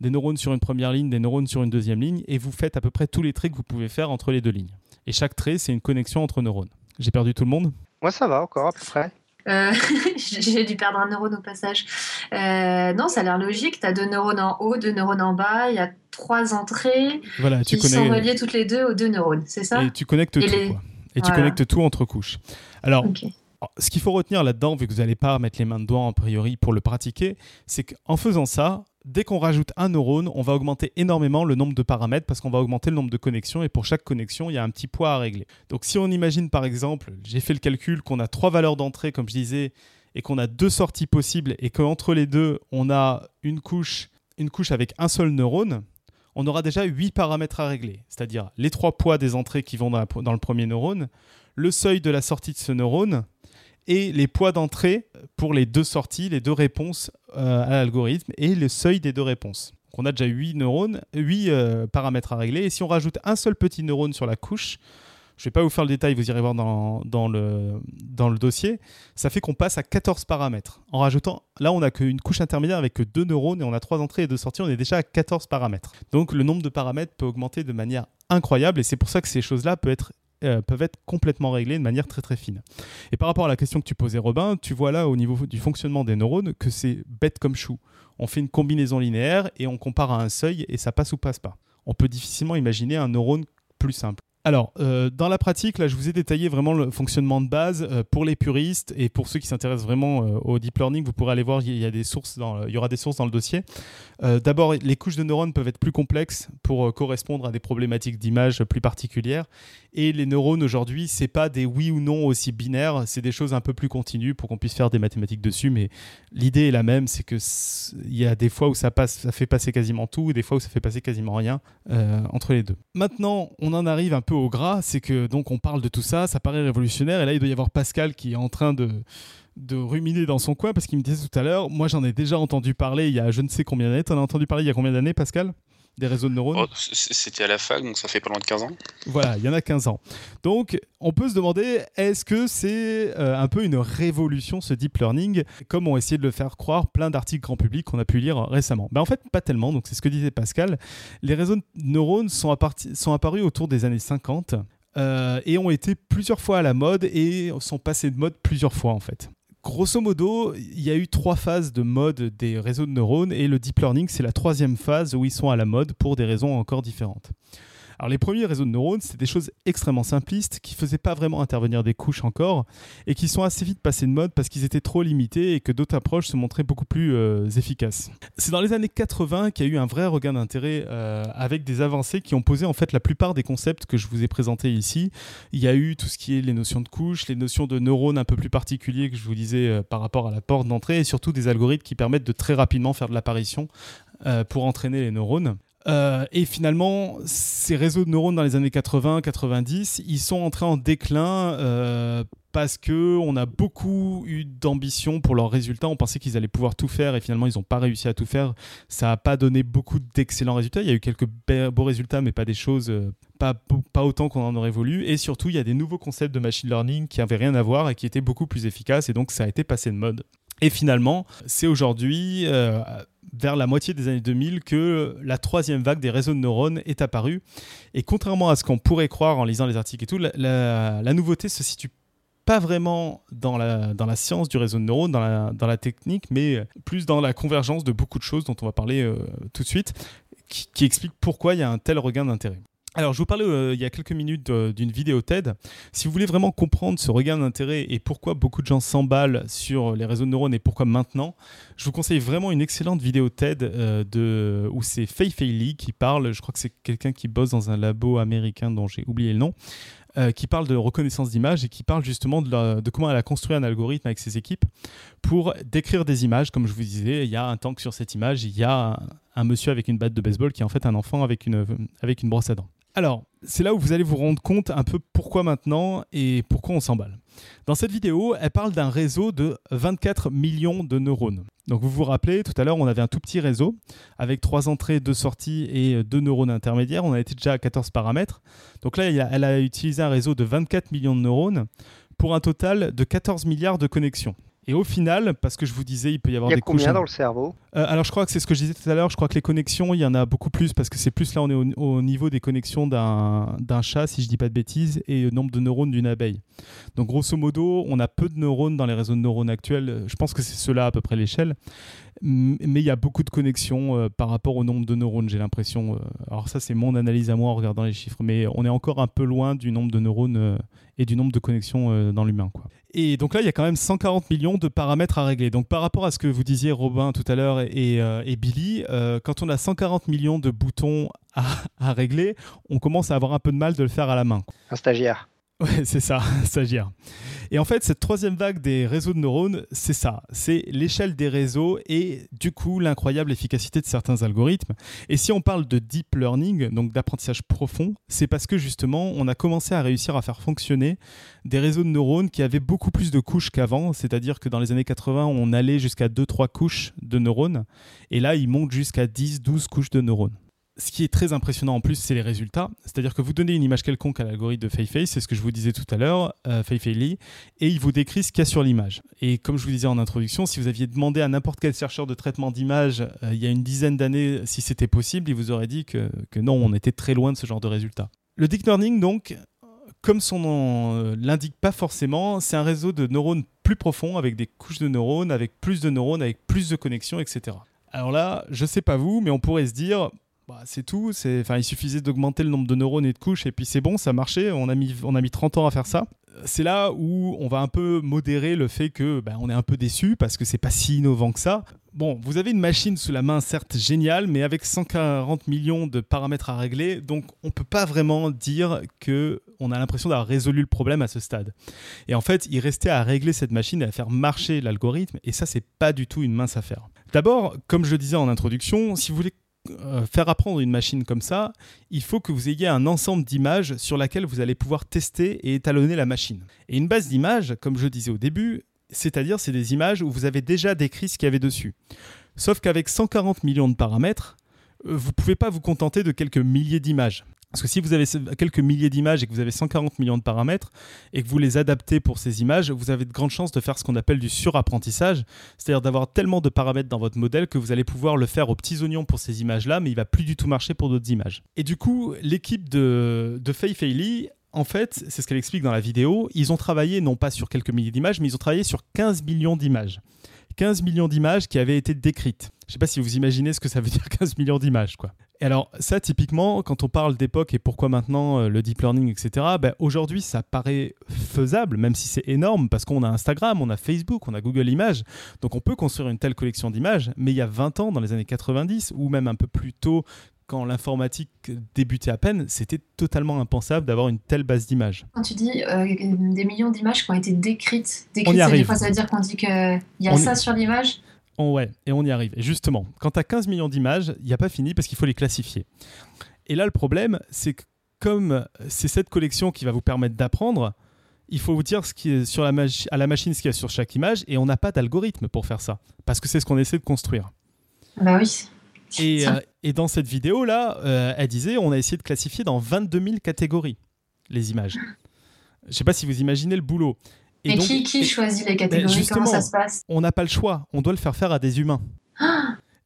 B: des neurones sur une première ligne, des neurones sur une deuxième ligne, et vous faites à peu près tous les traits que vous pouvez faire entre les deux lignes. Et chaque trait, c'est une connexion entre neurones. J'ai perdu tout le monde?
E: Moi, ça va encore à peu près.
C: Euh, j'ai dû perdre un neurone au passage. Euh, non, ça a l'air logique. Tu as deux neurones en haut, deux neurones en bas. Il y a trois entrées
B: voilà, tu
C: qui
B: connais...
C: sont reliées toutes les deux aux deux neurones, c'est ça
B: Et tu connectes
C: Et
B: tout.
C: les-
B: quoi. Et tu connectes tout entre couches. Alors, ce qu'il faut retenir là-dedans, vu que vous n'allez pas mettre les mains dedans a priori pour le pratiquer, c'est qu'en faisant ça, dès qu'on rajoute un neurone, on va augmenter énormément le nombre de paramètres parce qu'on va augmenter le nombre de connexions et pour chaque connexion, il y a un petit poids à régler. Donc si on imagine par exemple, j'ai fait le calcul qu'on a trois valeurs d'entrée, comme je disais, et qu'on a deux sorties possibles et qu'entre les deux, on a une couche, une couche avec un seul neurone, on aura déjà huit paramètres à régler, c'est-à-dire les trois poids des entrées qui vont dans, dans le premier neurone, le seuil de la sortie de ce neurone, et les poids d'entrée pour les deux sorties, les deux réponses euh, à l'algorithme et le seuil des deux réponses. Donc on a déjà 8 neurones, 8 paramètres à régler. Et si on rajoute un seul petit neurone sur la couche, je ne vais pas vous faire le détail, vous irez voir dans, dans le, dans le dossier, ça fait qu'on passe à 14 paramètres. En rajoutant, là on n'a qu'une couche intermédiaire avec que deux neurones et on a trois entrées et deux sorties, on est déjà à 14 paramètres. Donc le nombre de paramètres peut augmenter de manière incroyable et c'est pour ça que ces choses-là peuvent être euh, peuvent être complètement réglées de manière très très fine. Et par rapport à la question que tu posais Robin, tu vois là au niveau du fonctionnement des neurones que c'est bête comme chou. On fait une combinaison linéaire et on compare à un seuil et ça passe ou passe pas. On peut difficilement imaginer un neurone plus simple. Alors, euh, dans la pratique, là, je vous ai détaillé vraiment le fonctionnement de base euh, pour les puristes et pour ceux qui s'intéressent vraiment euh, au deep learning. Vous pourrez aller voir, il y a des sources, y aura des sources dans le dossier. D'abord, les couches de neurones peuvent être plus complexes pour correspondre à des problématiques d'image plus particulières. Et les neurones aujourd'hui, c'est pas des oui ou non aussi binaires, c'est des choses un peu plus continues pour qu'on puisse faire des mathématiques dessus. Mais l'idée est la même, c'est que il y a des fois où ça passe, ça fait passer quasiment tout, et des fois où ça fait passer quasiment rien entre les deux. Maintenant, on en arrive un peu au gras, c'est que donc on parle de tout ça, ça paraît révolutionnaire, et là il doit y avoir Pascal qui est en train de de ruminer dans son coin parce qu'il me disait tout à l'heure, moi j'en ai déjà entendu parler il y a je ne sais combien d'années. T'en as entendu parler il y a combien d'années, Pascal? Des réseaux de neurones
F: Oh, C'était à la fac, donc ça fait pas loin de 15 ans.
B: Voilà, il y en a 15 ans. Donc, on peut se demander, est-ce que c'est euh, un peu une révolution, ce deep learning, comme ont essayé de le faire croire plein d'articles grand public qu'on a pu lire récemment ben, En fait, pas tellement. Donc, c'est ce que disait Pascal. Les réseaux de neurones sont apparus autour des années 50 euh, et ont été plusieurs fois à la mode et sont passés de mode plusieurs fois, en fait. Grosso modo, il y a eu trois phases de mode des réseaux de neurones et le deep learning, c'est la troisième phase où ils sont à la mode pour des raisons encore différentes. Alors les premiers réseaux de neurones, c'était des choses extrêmement simplistes qui faisaient pas vraiment intervenir des couches encore et qui sont assez vite passés de mode parce qu'ils étaient trop limités et que d'autres approches se montraient beaucoup plus euh, efficaces. C'est dans les années 80 qu'il y a eu un vrai regain d'intérêt euh, avec des avancées qui ont posé en fait la plupart des concepts que je vous ai présentés ici. Il y a eu tout ce qui est les notions de couches, les notions de neurones un peu plus particuliers que je vous disais euh, par rapport à la porte d'entrée et surtout des algorithmes qui permettent de très rapidement faire de l'apparition pour entraîner les neurones. Euh, et finalement, ces réseaux de neurones dans les années 80-90, ils sont entrés en déclin euh, parce que on a beaucoup eu d'ambition pour leurs résultats. On pensait qu'ils allaient pouvoir tout faire et finalement ils n'ont pas réussi à tout faire. Ça n'a pas donné beaucoup d'excellents résultats. Il y a eu quelques be- beaux résultats, mais pas des choses, euh, pas, pas autant qu'on en aurait voulu. Et surtout, il y a des nouveaux concepts de machine learning qui n'avaient rien à voir et qui étaient beaucoup plus efficaces. Et donc ça a été passé de mode. Et finalement, c'est aujourd'hui, vers la moitié des années 2000, que la troisième vague des réseaux de neurones est apparue. Et contrairement à ce qu'on pourrait croire en lisant les articles et tout, la, la- la nouveauté se situe pas vraiment dans la, dans la science du réseau de neurones, dans la, dans la technique, mais plus dans la convergence de beaucoup de choses dont on va parler euh, tout de suite, qui, qui explique pourquoi il y a un tel regain d'intérêt. Alors, je vous parlais euh, il y a quelques minutes euh, d'une vidéo TED. Si vous voulez vraiment comprendre ce regain d'intérêt et pourquoi beaucoup de gens s'emballent sur les réseaux de neurones et pourquoi maintenant, je vous conseille vraiment une excellente vidéo TED euh, de, où c'est Fei Fei Li qui parle. Je crois que c'est quelqu'un qui bosse dans un labo américain dont j'ai oublié le nom. qui parle de reconnaissance d'image et qui parle justement de comment elle a construit un algorithme avec ses équipes pour décrire des images. Comme je vous disais, il y a un tank sur cette image, il y a un, un monsieur avec une batte de baseball qui est en fait un enfant avec une, avec une brosse à dents. Alors, c'est là où vous allez vous rendre compte un peu pourquoi maintenant et pourquoi on s'emballe. Dans cette vidéo, elle parle d'un réseau de 24 millions de neurones. Donc vous vous rappelez, tout à l'heure, on avait un tout petit réseau avec trois entrées, deux sorties et deux neurones intermédiaires. On a été déjà à 14 paramètres. Donc là, elle a utilisé un réseau de 24 millions de neurones pour un total de 14 milliards de connexions. Et au final, parce que je vous disais, il peut y avoir
E: Il y a
B: des
E: combien
B: couches-
E: dans le cerveau?
B: Euh, alors je crois que c'est ce que je disais tout à l'heure, je crois que les connexions, il y en a beaucoup plus parce que c'est plus là on est au, au niveau des connexions d'un chat, si je dis pas de bêtises, et le nombre de neurones d'une abeille. Donc grosso modo, on a peu de neurones dans les réseaux de neurones actuels, je pense que c'est cela à peu près l'échelle, mais il y a beaucoup de connexions euh, par rapport au nombre de neurones, j'ai l'impression. euh. alors ça c'est mon analyse à moi en regardant les chiffres, mais on est encore un peu loin du nombre de neurones euh, et du nombre de connexions dans l'humain. Et donc là, il y a quand même 140 millions de paramètres à régler. Donc par rapport à ce que vous disiez, Robin, tout à l'heure, et, euh, Billy, euh, quand on a 140 millions de boutons à régler, on commence à avoir un peu de mal de le faire à la main.
E: Un stagiaire.
B: Ouais, c'est ça, stagiaire. Et en fait, cette troisième vague des réseaux de neurones, c'est ça. C'est l'échelle des réseaux et du coup l'incroyable efficacité de certains algorithmes. Et si on parle de deep learning, donc d'apprentissage profond, c'est parce que justement, on a commencé à réussir à faire fonctionner des réseaux de neurones qui avaient beaucoup plus de couches qu'avant. C'est-à-dire que dans les années 80, on allait jusqu'à 2-3 couches de neurones. Et là, ils montent jusqu'à 10-12 couches de neurones ce qui est très impressionnant en plus, c'est les résultats. C'est-à-dire que vous donnez une image quelconque à l'algorithme de Feifei, c'est ce que je vous disais tout à l'heure, euh, Feifei Li, et il vous décrit ce qu'il y a sur l'image. Et comme je vous disais en introduction, si vous aviez demandé à n'importe quel chercheur de traitement d'image euh, il y a une dizaine d'années si c'était possible, il vous aurait dit que, non, on était très loin de ce genre de résultats. Le deep learning, donc, comme son nom euh, l'indique pas forcément, c'est un réseau de neurones plus profond, avec des couches de neurones, avec plus de neurones, avec plus de connexions, etc. Alors là, je sais pas vous, mais on pourrait se dire, bah, c'est tout. C'est, enfin, il suffisait d'augmenter le nombre de neurones et de couches et puis c'est bon, ça marchait. On a mis, on a mis 30 ans à faire ça. C'est là où on va un peu modérer le fait que bah, on est un peu déçu parce que c'est pas si innovant que ça. Bon, vous avez une machine sous la main, certes géniale, mais avec 140 millions de paramètres à régler, donc on peut pas vraiment dire que on a l'impression d'avoir résolu le problème à ce stade. Et en fait, il restait à régler cette machine et à faire marcher l'algorithme, et ça, c'est pas du tout une mince affaire. D'abord, comme je le disais en introduction, si vous voulez faire apprendre une machine comme ça, il faut que vous ayez un ensemble d'images sur laquelle vous allez pouvoir tester et étalonner la machine. Et une base d'images, comme je disais au début, c'est-à-dire c'est des images où vous avez déjà décrit ce qu'il y avait dessus. Sauf qu'avec 140 millions de paramètres, euh, vous pouvez pas vous contenter de quelques milliers d'images. Parce que si vous avez quelques milliers d'images et que vous avez 140 millions de paramètres et que vous les adaptez pour ces images, vous avez de grandes chances de faire ce qu'on appelle du surapprentissage, c'est-à-dire d'avoir tellement de paramètres dans votre modèle que vous allez pouvoir le faire aux petits oignons pour ces images-là, mais il va plus du tout marcher pour d'autres images. Et du coup, l'équipe de, de Fei en fait, c'est ce qu'elle explique dans la vidéo, ils ont travaillé non pas sur quelques milliers d'images, mais ils ont travaillé sur 15 millions d'images. 15 millions d'images qui avaient été décrites. Je ne sais pas si vous imaginez ce que ça veut dire 15 millions d'images, quoi. Et alors ça, typiquement, quand on parle d'époque et pourquoi maintenant euh, le deep learning, etc., ben, aujourd'hui, ça paraît faisable, même si c'est énorme, parce qu'on a Instagram, on a Facebook, on a Google Images, donc on peut construire une telle collection d'images, mais il y a 20 ans, dans les années 90, ou même un peu plus tôt, quand l'informatique débutait à peine, c'était totalement impensable d'avoir une telle base d'images.
C: Quand tu dis euh, des millions d'images qui ont été décrites,
B: On y arrive.
C: ça veut dire qu'on dit qu'il y a
B: On
C: ça sur l'image?
B: Ouais, et on y arrive. Et justement, quand tu as 15 millions d'images, il n'y a pas fini parce qu'il faut les classifier. Et là, le problème, c'est que comme c'est cette collection qui va vous permettre d'apprendre, il faut vous dire ce qui est sur la à la machine ce qu'il y a sur chaque image, et on n'a pas d'algorithme pour faire ça, parce que c'est ce qu'on essaie de construire.
C: Bah oui.
B: Et, euh, et dans cette vidéo-là, euh, elle disait, on a essayé de classifier dans 22 000 catégories les images. Je ne sais pas si vous imaginez le boulot.
C: Et, qui, qui choisit les catégories? Comment ça se passe?
B: On n'a pas le choix. On doit le faire faire à des humains.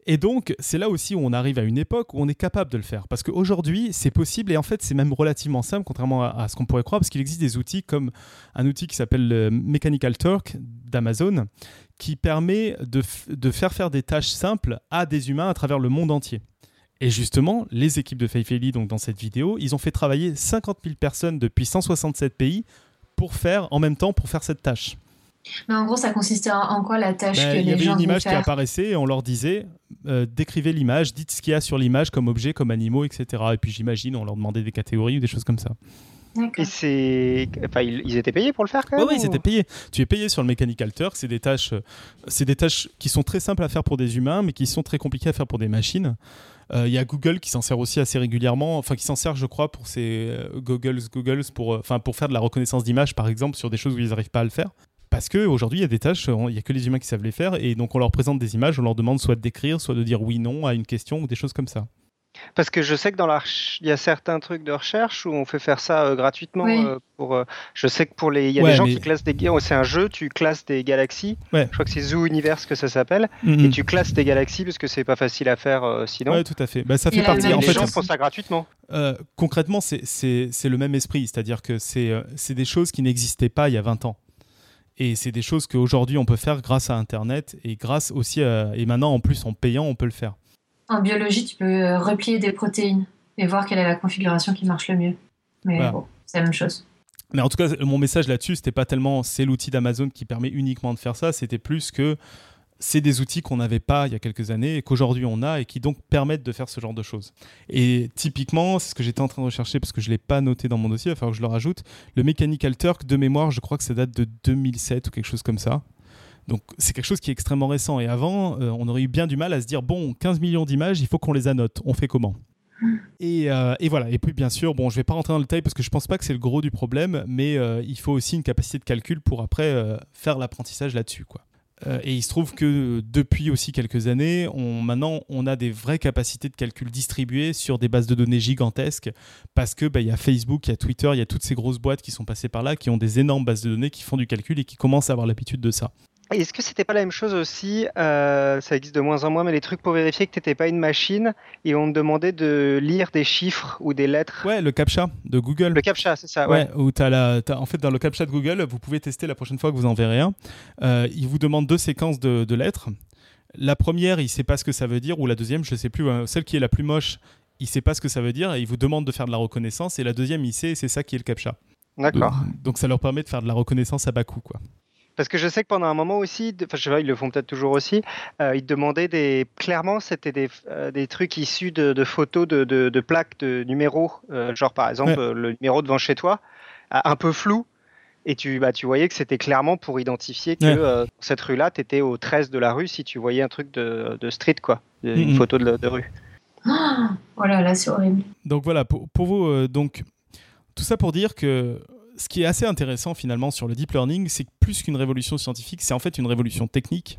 B: Et donc, c'est là aussi où on arrive à une époque où on est capable de le faire. Parce qu'aujourd'hui, c'est possible et en fait, c'est même relativement simple, contrairement à, ce qu'on pourrait croire, parce qu'il existe des outils comme un outil qui s'appelle le Mechanical Turk d'Amazon, qui permet de, de, faire faire des tâches simples à des humains à travers le monde entier. Et justement, les équipes de Faithfully, donc dans cette vidéo, ils ont fait travailler 50 000 personnes depuis 167 pays pour faire, en même temps, pour faire cette tâche.
C: Mais en gros, ça consistait en, quoi la tâche
B: ben,
C: que les gens
B: Il y avait une image
C: qui
B: apparaissait et on leur disait euh, décrivez l'image, dites ce qu'il y a sur l'image comme objet, comme animaux, etc. Et puis j'imagine, on leur demandait des catégories ou des choses comme ça.
E: Et c'est, enfin, ils étaient payés pour le faire quand même.
B: Oui, ils étaient payés. Tu es payé sur le Mechanical Turk. C'est des tâches, c'est des tâches qui sont très simples à faire pour des humains, mais qui sont très compliquées à faire pour des machines. Euh, il y a Google qui s'en sert aussi assez régulièrement, enfin qui s'en sert, je crois, pour ses euh, Googles, Googles pour, enfin pour faire de la reconnaissance d'image, par exemple, sur des choses où ils n'arrivent pas à le faire. Parce qu'aujourd'hui, il y a des tâches, il n'y a que les humains qui savent les faire, et donc on leur présente des images, on leur demande soit d'écrire, soit de dire oui, non à une question, ou des choses comme ça.
E: Parce que je sais que dans la il y a certains trucs de recherche où on fait faire ça euh, gratuitement. Euh, pour, euh, je sais que pour les, il y a des gens qui classent des, c'est un jeu, tu classes des galaxies. Je crois que c'est Zoo Universe que ça s'appelle, mm-hmm. et tu classes des galaxies parce que c'est pas facile à faire sinon.
B: Oui, tout à fait. Bah, ça fait partie.
E: En les gens font ça gratuitement.
B: concrètement, c'est le même esprit, c'est-à-dire que c'est des choses qui n'existaient pas il y a 20 ans. Et c'est des choses qu'aujourd'hui on peut faire grâce à Internet et grâce aussi à, et maintenant en plus en payant on peut le faire.
C: En biologie, tu peux euh, replier des protéines et voir quelle est la configuration qui marche le mieux. Mais bon, c'est la même chose.
B: Mais en tout cas, mon message là-dessus, c'était pas tellement c'est l'outil d'Amazon qui permet uniquement de faire ça, c'était plus que c'est des outils qu'on n'avait pas il y a quelques années et qu'aujourd'hui on a et qui donc permettent de faire ce genre de choses. Et typiquement, c'est ce que j'étais en train de rechercher parce que je ne l'ai pas noté dans mon dossier, il va falloir que je le rajoute. Le Mechanical Turk, de mémoire, je crois que ça date de 2007 ou quelque chose comme ça. Donc c'est quelque chose qui est extrêmement récent. Et avant, euh, on aurait eu bien du mal à se dire, bon, 15 millions d'images, il faut qu'on les annote. On fait comment? Et, euh, et, voilà. Et puis bien sûr, bon, je vais pas rentrer dans le détail parce que je pense pas que c'est le gros du problème, mais euh, il faut aussi une capacité de calcul pour après faire l'apprentissage là-dessus, et il se trouve que depuis aussi quelques années, maintenant, on a des vraies capacités de calcul distribuées sur des bases de données gigantesques parce que bah, il y a Facebook, il y a Twitter, il y a toutes ces grosses boîtes qui sont passées par là, qui ont des énormes bases de données, qui font du calcul et qui commencent à avoir l'habitude de ça.
E: Est-ce que c'était pas la même chose aussi euh, Ça existe de moins en moins, mais les trucs pour vérifier que tu n'étais pas une machine et on te demandait de lire des chiffres ou des lettres?
B: Ouais, le captcha de Google.
E: Le captcha, c'est ça.
B: Ouais. où as la, en fait dans le captcha de Google, vous pouvez tester la prochaine fois que vous en verrez un. Euh, il vous demande deux séquences de, lettres. La première, il sait pas ce que ça veut dire, ou la deuxième, je sais plus. Hein. celle qui est la plus moche, il sait pas ce que ça veut dire et il vous demande de faire de la reconnaissance. Et la deuxième, il sait, c'est ça qui est le captcha.
E: D'accord.
B: Donc ça leur permet de faire de la reconnaissance à bas coût, quoi.
E: Parce que je sais que pendant un moment aussi, enfin je sais pas, ils le font peut-être toujours aussi, euh, ils demandaient des. Clairement, c'était des, euh, des, trucs issus de, photos de, de, plaques de numéros, euh, genre par exemple le numéro devant chez toi, un peu flou. Et tu, bah, tu voyais que c'était clairement pour identifier que cette rue-là, tu étais au 13 de la rue si tu voyais un truc de, street, quoi, une photo de, rue.
C: Oh là là, c'est horrible.
B: Donc voilà, pour, pour vous, donc, tout ça pour dire que ce qui est assez intéressant finalement sur le deep learning, c'est que plus qu'une révolution scientifique, c'est en fait une révolution technique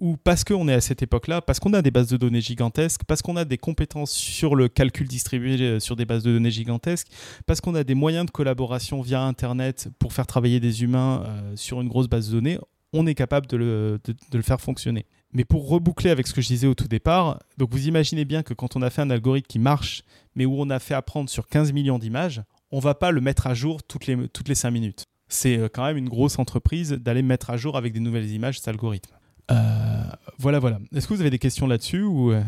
B: où parce qu'on est à cette époque-là, parce qu'on a des bases de données gigantesques, parce qu'on a des compétences sur le calcul distribué euh, sur des bases de données gigantesques, parce qu'on a des moyens de collaboration via Internet pour faire travailler des humains euh, sur une grosse base de données, on est capable de le, de, le, faire fonctionner. Mais pour reboucler avec ce que je disais au tout départ, donc vous imaginez bien que quand on a fait un algorithme qui marche, mais où on a fait apprendre sur 15 millions d'images, on va pas le mettre à jour toutes les, toutes les 5 minutes. C'est euh, quand même une grosse entreprise d'aller mettre à jour avec des nouvelles images cet algorithme. Euh, voilà, voilà. Est-ce que vous avez des questions là-dessus ou euh,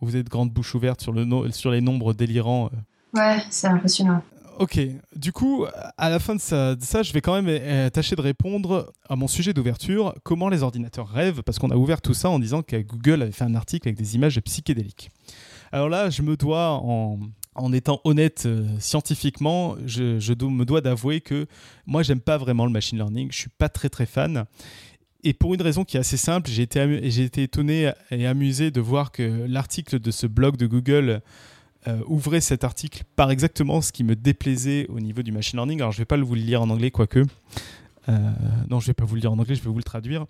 B: vous êtes grande bouche ouverte sur, le sur les nombres délirants
C: Ouais, c'est impressionnant.
B: Ok, du coup, à la fin de ça, ça, je vais quand même tâcher de répondre à mon sujet d'ouverture, comment les ordinateurs rêvent, parce qu'on a ouvert tout ça en disant que Google avait fait un article avec des images psychédéliques. Alors là, je me dois, en, en étant honnête scientifiquement, je, me dois d'avouer que moi, j'aime pas vraiment le machine learning, je suis pas très très fan et pour une raison qui est assez simple, j'ai été, étonné et amusé de voir que l'article de ce blog de Google euh, ouvrait cet article par exactement ce qui me déplaisait au niveau du machine learning. Alors je ne vais pas vous le lire en anglais, quoique. Euh, non, je ne vais pas vous le lire en anglais, je vais vous le traduire.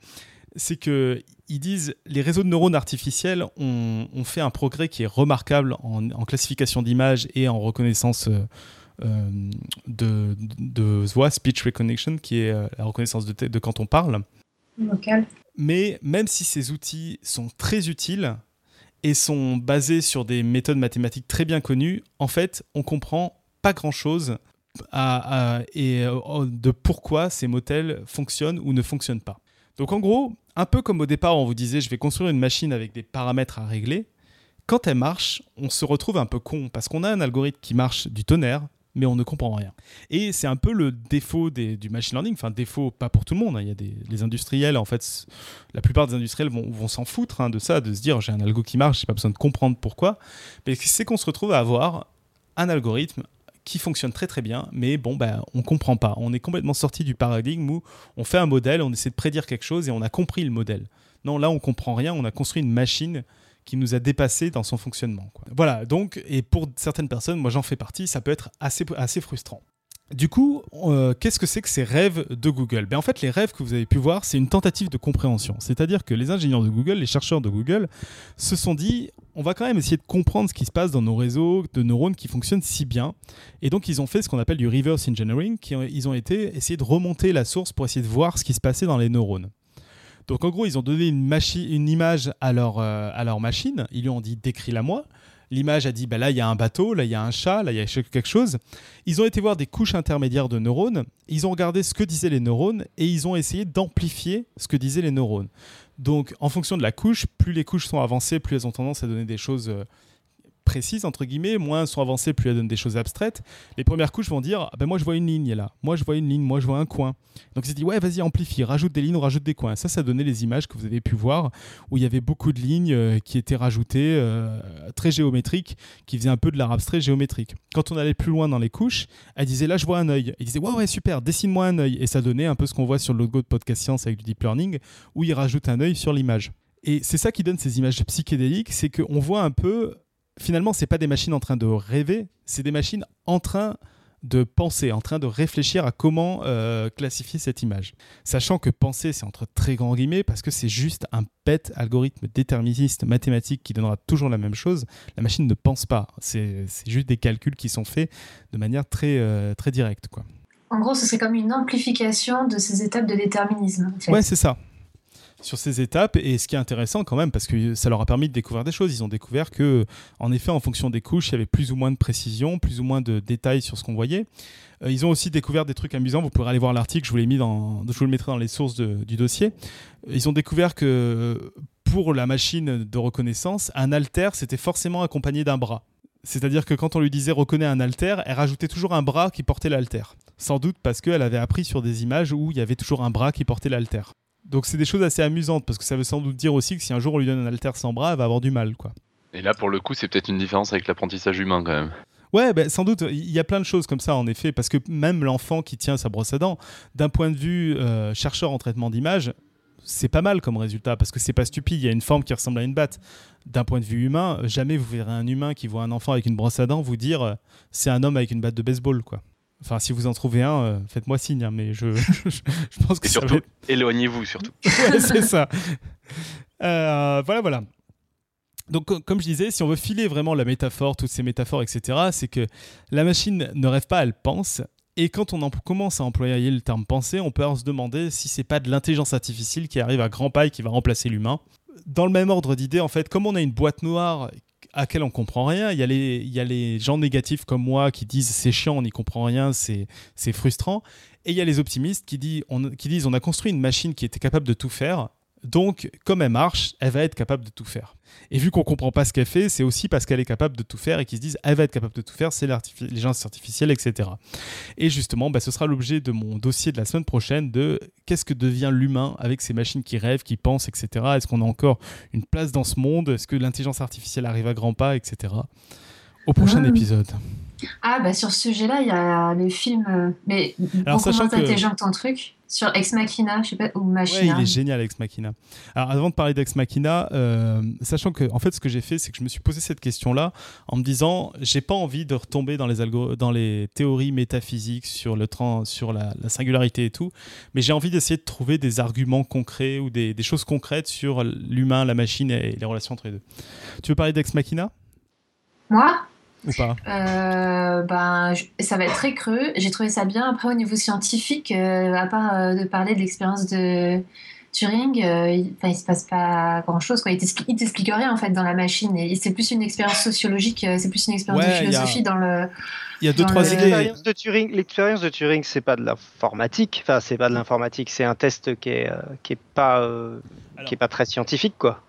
B: C'est qu'ils disent les réseaux de neurones artificiels ont, fait un progrès qui est remarquable en, classification d'images et en reconnaissance. Euh, de, de, voix, speech recognition, qui est la reconnaissance de, de quand on parle. Mais même si ces outils sont très utiles et sont basés sur des méthodes mathématiques très bien connues, en fait, on comprend pas grand-chose et, euh, de pourquoi ces modèles fonctionnent ou ne fonctionnent pas. Donc en gros, un peu comme au départ, on vous disait je vais construire une machine avec des paramètres à régler, quand elle marche, on se retrouve un peu con parce qu'on a un algorithme qui marche du tonnerre, mais on ne comprend rien. Et c'est un peu le défaut du machine learning, enfin défaut pas pour tout le monde, hein. il y a des industriels, en fait, la plupart des industriels vont, vont s'en foutre hein, de ça, de se dire j'ai un algo qui marche, j'ai pas besoin de comprendre pourquoi, mais c'est qu'on se retrouve à avoir un algorithme qui fonctionne très très bien, mais bon, ben, on comprend pas. On est complètement sorti du paradigme où on fait un modèle, on essaie de prédire quelque chose et on a compris le modèle. Non, là, on comprend rien, on a construit une machine qui nous a dépassé dans son fonctionnement. Voilà, donc, et pour certaines personnes, moi j'en fais partie, ça peut être assez frustrant. Du coup, euh, qu'est-ce que c'est que ces rêves de Google? Ben, En fait, les rêves que vous avez pu voir, c'est une tentative de compréhension. C'est-à-dire que les ingénieurs de Google, les chercheurs de Google, se sont dit, on va quand même essayer de comprendre ce qui se passe dans nos réseaux de neurones qui fonctionnent si bien. Et donc, ils ont fait ce qu'on appelle du reverse engineering, qui, ils ont été essayer de remonter la source pour essayer de voir ce qui se passait dans les neurones. Donc en gros, ils ont donné une, image à leur, euh, à leur machine. Ils lui ont dit décris-la moi. L'image a dit bah là il y a un bateau, là il y a un chat, là il y a quelque chose. Ils ont été voir des couches intermédiaires de neurones. Ils ont regardé ce que disaient les neurones et ils ont essayé d'amplifier ce que disaient les neurones. Donc en fonction de la couche, plus les couches sont avancées, plus elles ont tendance à donner des choses euh, précises, entre guillemets, moins elles sont avancées, plus elles donnent des choses abstraites. Les premières couches vont dire ah ben Moi, je vois une ligne là, moi, je vois une ligne, moi, je vois un coin. Donc, ils dit Ouais, vas-y, amplifie, rajoute des lignes, rajoute des coins. Ça, ça donnait les images que vous avez pu voir où il y avait beaucoup de lignes euh, qui étaient rajoutées, euh, très géométriques, qui faisaient un peu de l'art abstrait géométrique. Quand on allait plus loin dans les couches, elle disait Là, je vois un œil. Il disait Ouais, ouais, super, dessine-moi un œil. Et ça donnait un peu ce qu'on voit sur le logo de Podcast Science avec du deep learning, où il rajoute un œil sur l'image. Et c'est ça qui donne ces images psychédéliques, c'est qu'on voit un peu finalement, c'est pas des machines en train de rêver, c'est des machines en train de penser, en train de réfléchir à comment euh, classifier cette image. Sachant que penser, c'est entre très grands guillemets, parce que c'est juste un bête algorithme déterministe mathématique qui donnera toujours la même chose. La machine ne pense pas. C'est juste des calculs qui sont faits de manière très, euh, très directe. Quoi.
C: En gros, ce serait comme une amplification de ces étapes de déterminisme. En
B: Ouais, c'est ça sur ces étapes. Et ce qui est intéressant quand même, parce que ça leur a permis de découvrir des choses. Ils ont découvert que, en effet, en fonction des couches, il y avait plus ou moins de précision, plus ou moins de détails sur ce qu'on voyait. Euh, ils ont aussi découvert des trucs amusants. Vous pourrez aller voir l'article. Je vous l'ai mis dans, je vous le mettrai dans les sources du dossier. Ils ont découvert que pour la machine de reconnaissance, un alter c'était forcément accompagné d'un bras. C'est-à-dire que quand on lui disait reconnais un alter, elle rajoutait toujours un bras qui portait l'alter. Sans doute parce qu'elle avait appris sur des images où il y avait toujours un bras qui portait l'alter. Donc c'est des choses assez amusantes parce que ça veut sans doute dire aussi que si un jour on lui donne un alter sans bras, elle va avoir du mal, quoi.
D: Et là, pour le coup, c'est peut-être une différence avec l'apprentissage humain quand même.
B: Ouais, ben, sans doute. Il y a plein de choses comme ça, en effet, parce que même l'enfant qui tient sa brosse à dents, d'un point de vue euh, chercheur en traitement d'image, c'est pas mal comme résultat, parce que c'est pas stupide. Il y a une forme qui ressemble à une batte. D'un point de vue humain, jamais vous verrez un humain qui voit un enfant avec une brosse à dents vous dire euh, c'est un homme avec une batte de baseball, quoi. Enfin, si vous en trouvez un, euh, faites-moi signe, hein, mais je, je, pense que
D: Et surtout, éloignez-vous surtout.
B: ouais, c'est ça. Euh, voilà, voilà. Donc, co- comme je disais, si on veut filer vraiment la métaphore, toutes ces métaphores, etc., c'est que la machine ne rêve pas, elle pense. Et quand on en- commence à employer le terme penser, on peut se demander si c'est pas de l'intelligence artificielle qui arrive à grands pas et qui va remplacer l'humain. Dans le même ordre d'idée, en fait, comme on a une boîte noire à laquelle on comprend rien, il y, a les, il y a les gens négatifs comme moi qui disent c'est chiant, on n'y comprend rien, c'est frustrant. Et il y a les optimistes qui, qui disent on a construit une machine qui était capable de tout faire, donc comme elle marche, elle va être capable de tout faire. Et vu qu'on comprend pas ce qu'elle fait, c'est aussi parce qu'elle est capable de tout faire et qu'ils se disent elle va être capable de tout faire, c'est l'intelligence artificielle, etc. Et justement, bah, ce sera l'objet de mon dossier de la semaine prochaine de qu'est-ce que devient l'humain avec ces machines qui rêvent, qui pensent, etc. Est-ce qu'on a encore une place dans ce monde? Est-ce que l'intelligence artificielle arrive à grands pas, etc. Au prochain
C: Ah.
B: épisode.
C: Ah, bah sur ce sujet-là, il y a le film, euh, mais
B: Alors,
C: beaucoup
B: sachant
C: moins
B: que-
C: intelligent que ton truc, sur Ex Machina, je sais pas, ou
B: Ouais,
C: Machina.
B: il est génial, Ex Machina. Alors, avant de parler d'Ex Machina, euh, sachant que, en fait, ce que j'ai fait, c'est que je me suis posé cette question-là en me disant, j'ai pas envie de retomber dans les, algo- dans les théories métaphysiques sur, le tran- sur la, la singularité et tout, mais j'ai envie d'essayer de trouver des arguments concrets ou des, des choses concrètes sur l'humain, la machine et les relations entre les deux. Tu veux parler d'Ex Machina?
C: Moi?
B: Ou pas?
C: Euh, ben, je- ça va être très creux. J'ai trouvé ça bien. Après, au niveau scientifique, euh, à part euh, de parler de l'expérience de Turing, euh, il, enfin, il se passe pas grand-chose. quoi. Il t'explique il t'explique rien en fait dans la machine. Et c'est plus une expérience sociologique, c'est plus une expérience
B: Ouais,
C: de
B: a-
C: philosophie dans le.
B: Il y a deux,
C: Dans
B: trois
C: le-
B: idées.
E: L'expérience de Turing, l'expérience de Turing, c'est pas de l'informatique. Enfin, c'est pas de l'informatique. C'est un test qui est, euh, qui est pas, euh,
B: Alors-
E: qui est pas très scientifique, quoi.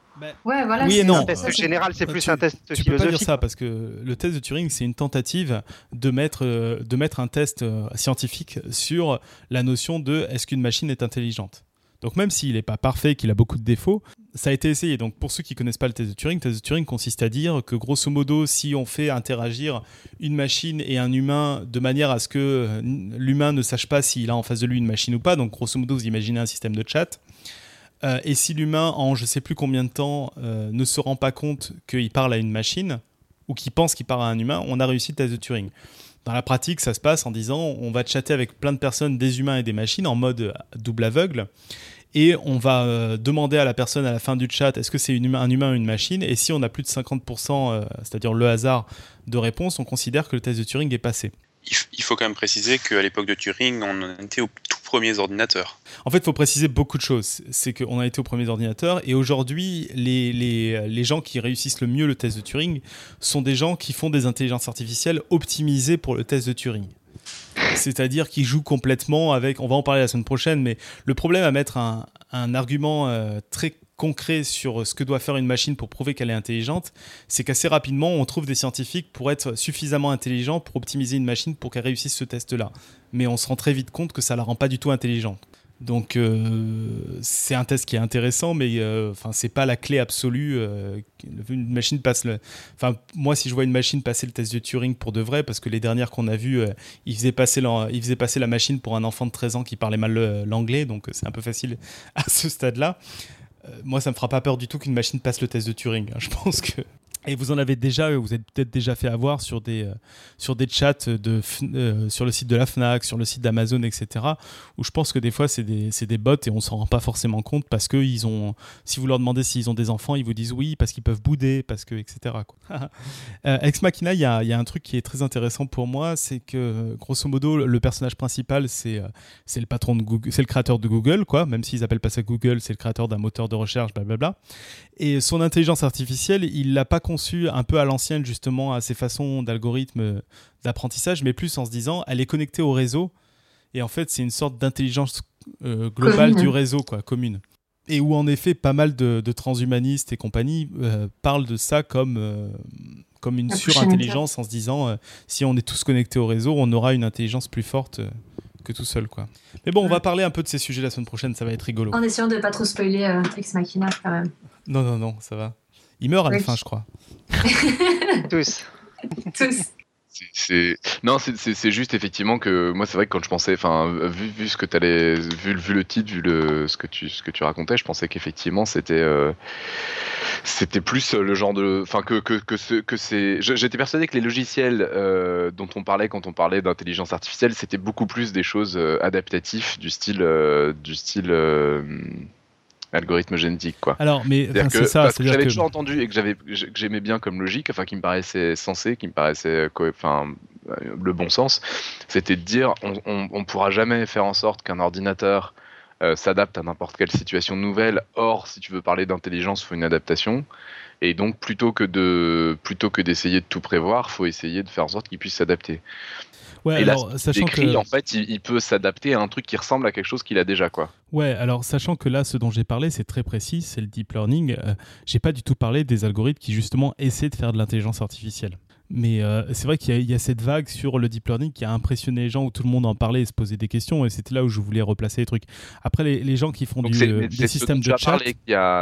C: Ouais, voilà.
B: Oui et
C: c'est-
B: non.
E: Un test général, c'est plus
B: tu-
E: un test
B: Tu peux pas dire
E: philosophique.
B: ça parce que le test de Turing, c'est une tentative de mettre, euh, de mettre un test euh, scientifique sur la notion de est-ce qu'une machine est intelligente. Donc même s'il n'est pas parfait, qu'il a beaucoup de défauts, ça a été essayé. Donc pour ceux qui connaissent pas le test de Turing, le test de Turing consiste à dire que grosso modo, si on fait interagir une machine et un humain de manière à ce que euh, l'humain ne sache pas s'il a en face de lui une machine ou pas, donc grosso modo, vous imaginez un système de chat, euh, et si l'humain, en je sais plus combien de temps, euh, ne se rend pas compte qu'il parle à une machine, ou qu'il pense qu'il parle à un humain, on a réussi le test de Turing. Dans la pratique, ça se passe en disant on va chatter avec plein de personnes, des humains et des machines, en mode double aveugle. Et on va euh, demander à la personne à la fin du chat est-ce que c'est un humain ou une machine Et si on a plus de 50%, euh, c'est-à-dire le hasard de réponse, on considère que le test de Turing est passé.
F: Il, faut quand même préciser qu'à l'époque de Turing, on était aux tout premiers ordinateurs.
B: En fait, il faut préciser beaucoup de choses. C'est qu'on a été aux premiers ordinateurs et aujourd'hui, les, les, les gens qui réussissent le mieux le test de Turing sont des gens qui font des intelligences artificielles optimisées pour le test de Turing. C'est-à-dire qui jouent complètement avec, on va en parler la semaine prochaine, mais le problème à mettre un, un argument euh, très concret sur ce que doit faire une machine pour prouver qu'elle est intelligente, c'est qu'assez rapidement, on trouve des scientifiques pour être suffisamment intelligents pour optimiser une machine pour qu'elle réussisse ce test-là. Mais on se rend très vite compte que ça la rend pas du tout intelligente. Donc euh, c'est un test qui est intéressant, mais euh, enfin c'est pas la clé absolue. euh, une machine passe le. Enfin moi si je vois une machine passer le test de Turing pour de vrai, parce que les dernières qu'on a vues, euh, ils faisaient passer ils faisaient passer la machine pour un enfant de 13 ans qui parlait mal l'anglais, donc euh, c'est un peu facile à ce stade-là. Euh, moi ça me fera pas peur du tout qu'une machine passe le test de Turing. hein. Je pense que et vous en avez déjà, vous êtes peut-être déjà fait avoir sur des, euh, sur des chats de, euh, sur le site de la FNAC, sur le site d'Amazon, etc. Où je pense que des fois, c'est des, des bots et on s'en rend pas forcément compte parce que ils ont, si vous leur demandez s'ils ont des enfants, ils vous disent oui, parce qu'ils peuvent bouder, parce que, etc. quoi. Euh, Ex Machina, il y a, y a un truc qui est très intéressant pour moi, c'est que grosso modo, le personnage principal, c'est c'est le patron de Google, c'est le créateur de Google, quoi. Même s'ils appellent pas ça Google, c'est le créateur d'un moteur de recherche, blablabla. Et son intelligence artificielle, il l'a pas conçue un peu à l'ancienne, justement, à ses façons d'algorithme d'apprentissage, mais plus en se disant, elle est connectée au réseau. Et en fait, c'est une sorte d'intelligence euh, globale
C: Commune.
B: du réseau, quoi, commune. Et où, en effet, pas mal de, de transhumanistes et compagnie euh, parlent de ça comme, euh, comme une surintelligence, en se disant, euh, si on est tous connectés au réseau, on aura une intelligence plus forte euh, que tout seul, quoi. Mais bon, on va parler un peu de ces sujets la semaine prochaine, ça va être rigolo.
C: En essayant de pas trop spoiler euh, Ex Machina quand même.
B: Non, non, non, ça va. Il meurt à la
C: Oui.
B: fin, je crois.
E: Tous.
C: Tous.
D: Non c'est- c'est c'est juste effectivement que moi c'est vrai que quand je pensais enfin vu, vu ce que t'allais vu, vu le titre vu le ce que tu ce que tu racontais je pensais qu'effectivement c'était euh, c'était plus le genre de enfin que que que ce que c'est j'étais persuadé que les logiciels euh, dont on parlait quand on parlait d'intelligence artificielle c'était beaucoup plus des choses euh, adaptatives du style euh, du style euh, algorithme génétique, quoi.
B: Alors, mais enfin, c'est ça.
D: parce que j'avais
B: que-
D: toujours entendu et que j'avais que j'aimais bien comme logique, enfin qui me paraissait sensé, qui me paraissait enfin euh, le bon sens, c'était de dire on, on, on pourra jamais faire en sorte qu'un ordinateur euh, s'adapte à n'importe quelle situation nouvelle. Or, si tu veux parler d'intelligence, faut une adaptation. Et donc, plutôt que de plutôt que d'essayer de tout prévoir, faut essayer de faire en sorte qu'il puisse s'adapter.
B: Ouais,
D: et là,
B: alors,
D: ce
B: sachant
D: qu'il décrit,
B: que...
D: en fait, il, il peut s'adapter à un truc qui ressemble à quelque chose qu'il a déjà, quoi.
B: Ouais, alors sachant que là, ce dont j'ai parlé, c'est très précis, c'est le deep learning. Euh, j'ai pas du tout parlé des algorithmes qui justement essaient de faire de l'intelligence artificielle. Mais euh, c'est vrai qu'il y, a- il y a cette vague sur le deep learning qui a impressionné les gens où tout le monde en parlait et se posait des questions. Et c'était là où je voulais replacer les trucs. Après, les, les gens qui font
D: Donc
B: du, euh, des systèmes de chat,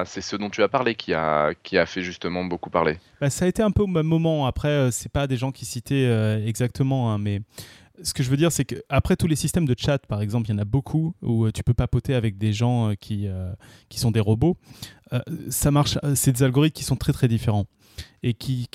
D: c'est ce dont tu as parlé qui a, qui a fait justement beaucoup parler.
B: bah, ça a été un peu au même moment. Après, euh, c'est pas des gens qui citaient euh, exactement, hein, mais ce que je veux dire, c'est qu'après tous les systèmes de chat, par exemple, il y en a beaucoup où tu peux papoter avec des gens qui, euh, qui sont des robots. Euh, ça marche, c'est des algorithmes qui sont très très différents et qui,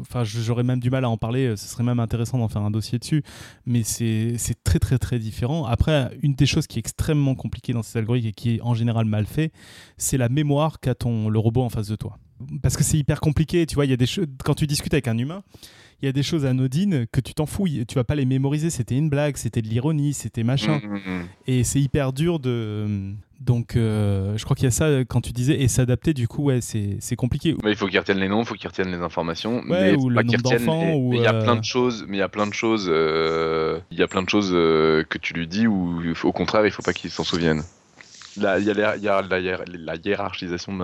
B: enfin, j'aurais même du mal à en parler. euh, Ce serait même intéressant d'en faire un dossier dessus, mais c'est très très très différent. Après, une des choses qui est extrêmement compliquée dans ces algorithmes et qui est en général mal fait, c'est la mémoire qu'a ton le robot en face de toi. Parce que c'est hyper compliqué, tu vois. Il y a des quand tu discutes avec un humain il y a des choses anodines que tu t'en fous. Tu vas pas les mémoriser. C'était une blague, c'était de l'ironie, c'était machin.
D: Mm, mm, mm.
B: Et c'est hyper dur de. Donc, euh, je crois qu'il y a ça quand tu disais et s'adapter. Du coup, ouais, c'est compliqué.
D: Mais il faut qu'ils retiennent les noms, il faut qu'ils retiennent les informations.
B: Ouais,
D: mais
B: ou le
D: qu'ils
B: nombre d'enfants, ou,
D: il y a
B: euh,
D: plein de choses, mais il y a plein de choses, euh, il y a plein de choses euh, que tu lui dis ou au contraire, il faut pas qu'il s'en souvienne. Là, il y a, la- il y a la, hiér- la hiérarchisation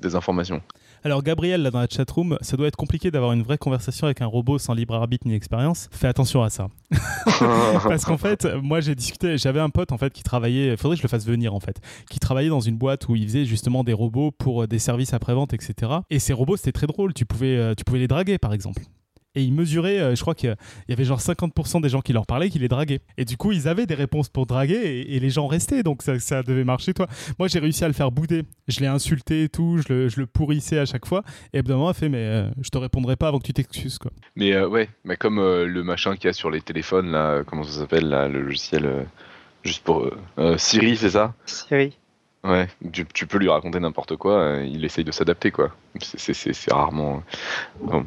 D: des informations.
B: Alors, Gabriel, là, dans la chatroom, ça doit être compliqué d'avoir une vraie conversation avec un robot sans libre arbitre ni expérience. Fais attention à ça. Parce qu'en fait, moi j'ai discuté, j'avais un pote en fait qui travaillait, faudrait que je le fasse venir en fait, qui travaillait dans une boîte où il faisait justement des robots pour euh, des services après-vente, etc. Et ces robots c'était très drôle, tu pouvais, euh, tu pouvais les draguer par exemple. Et ils mesuraient, euh, je crois qu'il y avait genre 50% des gens qui leur parlaient qui les draguaient. Et du coup, ils avaient des réponses pour draguer et, et les gens restaient, donc ça, ça devait marcher. Toi, moi j'ai réussi à le faire bouder. Je l'ai insulté et tout, je le, je le pourrissais à chaque fois. Et évidemment, il fait, mais euh, je te répondrai pas avant que tu t'excuses quoi.
D: Mais euh, ouais, mais comme euh, le machin qu'il y a sur les téléphones là, comment ça s'appelle là, le logiciel euh, juste pour euh, euh, Siri, c'est ça?
E: Siri.
D: Ouais, tu, tu peux lui raconter n'importe quoi, euh, il essaye de s'adapter quoi. C'est rarement. bon.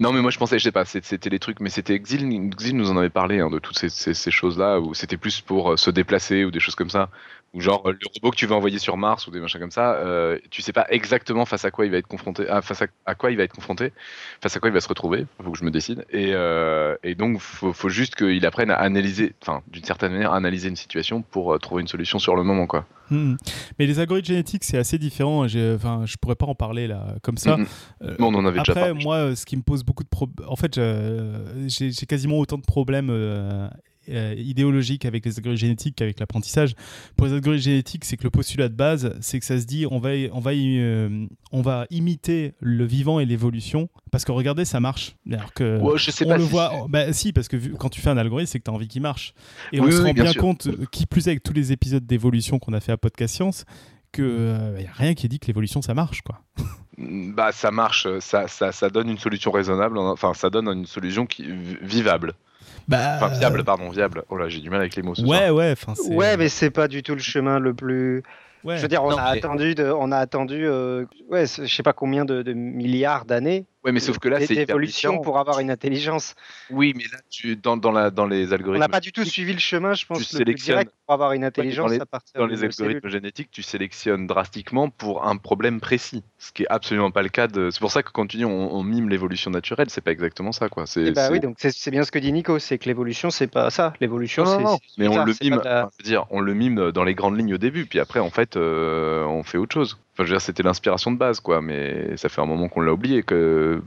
D: Non mais moi je pensais, je sais pas, c'était les trucs, mais c'était Exil, Exil nous en avait parlé hein, de toutes ces choses-là où c'était plus pour euh, se déplacer ou des choses comme ça, ou genre euh, le robot que tu vas envoyer sur Mars ou des machins comme ça, euh, tu sais pas exactement face à quoi il va être confronté, ah, face à, à quoi il va être confronté, face à quoi il va se retrouver, faut que je me décide, et, euh, et donc faut, faut juste qu'il apprenne à analyser, enfin d'une certaine manière analyser une situation pour euh, trouver une solution sur le moment quoi.
B: Hmm. Mais les algorithmes génétiques, c'est assez différent. Enfin, je pourrais pas en parler là comme ça.
D: Mhm.
B: Euh,
D: Bon, on en avait déjà
B: Après,
D: parlé.
B: moi, ce qui me pose beaucoup de problèmes. En fait, j'ai quasiment autant de problèmes euh, euh, idéologiques avec les algorithmes génétiques qu'avec l'apprentissage. Pour les algorithmes génétiques, c'est que le postulat de base, c'est que ça se dit on va, on va, euh, on va imiter le vivant et l'évolution. Parce que regardez, ça marche. Alors que.
D: Ouais, je sais
B: on
D: pas
B: le
D: si
B: voit, bah, si, parce que vu- quand tu fais un algorithme, c'est que tu as envie qu'il marche. Et
D: Oui,
B: on se
D: oui,
B: rend
D: bien
B: compte, euh, qui plus est avec tous les épisodes d'évolution qu'on a fait à Podcast Science, qu'il n'y a rien qui dit que l'évolution ça marche. quoi.
D: Bah, ça marche, ça, ça, ça donne une solution raisonnable, enfin, ça donne une solution qui, vivable.
B: Bah,
D: Enfin, viable, pardon, viable. Oh là, j'ai du mal avec les mots ce
B: Ouais,
D: soir.
B: ouais,
E: Ouais, mais c'est pas du tout le chemin le plus.
B: ouais.
E: Je veux dire, on
D: Non,
E: a
D: mais-
E: attendu, de, on a attendu, euh, ouais, je sais pas combien de, de milliards d'années
D: Ouais, mais sauf que là, c'est différent.
E: pour avoir une intelligence.
D: Oui, mais là, tu, dans, dans, la, dans les
E: On
D: algorithmes.
E: n'a pas du tout suivi le chemin, je pense,
D: Tu
E: le plus
D: sélectionnes-
E: direct pour avoir une intelligence
D: les-
E: à partir
D: Dans
E: de
D: les
E: nos cellules.
D: algorithmes génétiques, tu sélectionnes drastiquement pour un problème précis, ce qui est absolument pas le cas de. C'est pour ça que quand tu dis on, on mime l'évolution naturelle, c'est pas exactement ça, quoi. C'est.
E: Eh bah oui, donc c'est bien ce que dit Nico, c'est que l'évolution, c'est pas ça. L'évolution, c'est.
D: mais on
E: bizarre,
D: le
E: c'est
D: mime,
E: la-
D: enfin, je veux dire, on le mime dans les grandes lignes au début, puis après, en fait, euh, on fait autre chose. Enfin, je veux dire, c'était l'inspiration de base, quoi, mais ça fait un moment qu'on l'a oublié, que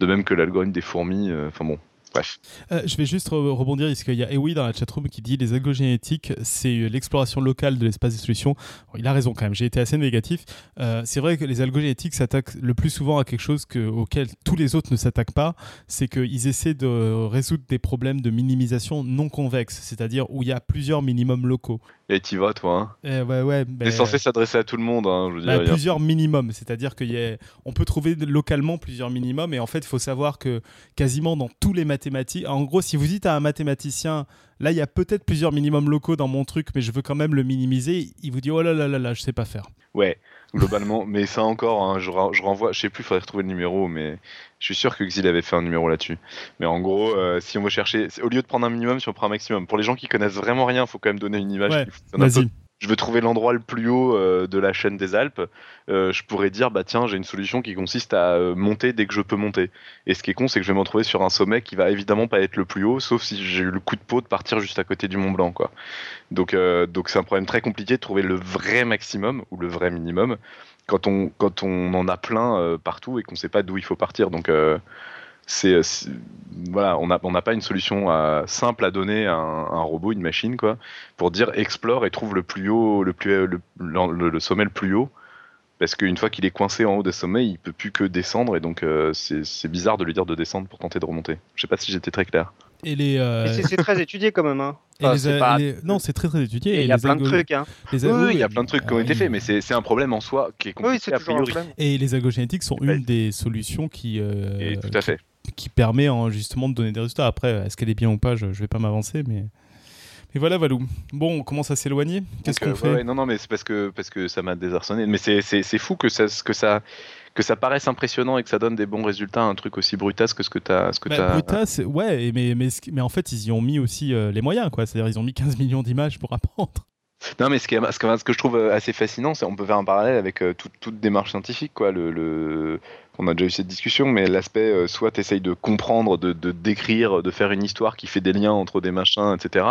D: de même que l'algorithme des fourmis. euh, Enfin bon, bref.
B: Euh, je vais juste re- rebondir parce qu'il y a Ewi dans la chatroom qui dit les algos génétiques, c'est l'exploration locale de l'espace des solutions. Il a raison quand même, j'ai été assez négatif. Euh, c'est vrai que les algos génétiques s'attaquent le plus souvent à quelque chose que, auquel tous les autres ne s'attaquent pas, c'est qu'ils essaient de résoudre des problèmes de minimisation non convexe, c'est-à-dire où il y a plusieurs minimums locaux.
D: Et t'y vas, toi. Hein.
B: Ouais, ouais, ben,
D: C'est censé s'adresser à tout le monde, hein, je veux
B: bah,
D: dire. a-
B: plusieurs minimums, c'est-à-dire qu'on peut trouver localement plusieurs minimums et en fait il faut savoir que quasiment dans tous les mathématique. En gros, si vous dites à un mathématicien, là, il y a peut-être plusieurs minimums locaux dans mon truc, mais je veux quand même le minimiser, il vous dit, oh là là là là, je sais pas faire.
D: Ouais, globalement. mais ça encore, hein, je, je, renvoie, je sais plus, il faudrait retrouver le numéro, mais je suis sûr que Xil avait fait un numéro là-dessus. Mais en gros, euh, si on veut chercher, au lieu de prendre un minimum, si on prend un maximum, pour les gens qui connaissent vraiment rien, il faut quand même donner une image.
B: Ouais, vas-y
D: je veux trouver l'endroit le plus haut euh, de la chaîne des Alpes, euh, je pourrais dire bah tiens j'ai une solution qui consiste à euh, monter dès que je peux monter. Et ce qui est con c'est que je vais me retrouver sur un sommet qui va évidemment pas être le plus haut, sauf si j'ai eu le coup de peau de partir juste à côté du Mont Blanc quoi. Donc c'est un problème très compliqué de trouver le vrai maximum ou le vrai minimum quand on quand on en a plein partout et qu'on sait pas d'où il faut partir. Donc c'est voilà, on n'a on pas une solution euh, simple à donner à un, robot, une machine, quoi, pour dire explore et trouve le plus haut, le plus le, le, sommet le plus haut, parce qu'une fois qu'il est coincé en haut des sommets, il peut plus que descendre, et donc euh, c'est bizarre de lui dire de descendre pour tenter de remonter. Je sais pas si j'étais très clair.
B: Et les euh,
E: c'est très étudié quand même. Hein.
B: Non, c'est très très étudié.
E: Il y a plein de trucs. Hein.
D: oui, il y a plein de trucs qui ont été faits, mais c'est un problème en soi qui est compliqué
E: oui, a priori.
B: Et les algogénétiques sont une des solutions qui,
D: tout à fait
B: qui permet justement de donner des résultats. Après, est-ce qu'elle est bien ou pas Je ne vais pas m'avancer, mais. Mais voilà, Valou. Bon, on commence à s'éloigner. Qu'est-ce qu'on fait
D: Non, non, mais c'est parce que, parce que ça m'a désarçonné. Mais c'est fou que ça, que, ça, que ça paraisse impressionnant et que ça donne des bons résultats, un truc aussi brutasse que ce que tu as. Ce que
B: bah, Brutasse, ouais, mais, mais, mais, en fait, ils y ont mis aussi euh, les moyens, quoi. C'est-à-dire, ils ont mis 15 millions d'images pour apprendre.
D: Non, mais ce, qui ce, que, je trouve euh, assez fascinant, c'est on peut faire un parallèle avec euh, toute, démarche scientifique. Quoi. Le, On a déjà eu cette discussion, mais l'aspect, euh, soit tu essayes de comprendre, de, de, décrire, de faire une histoire qui fait des liens entre des machins, etc.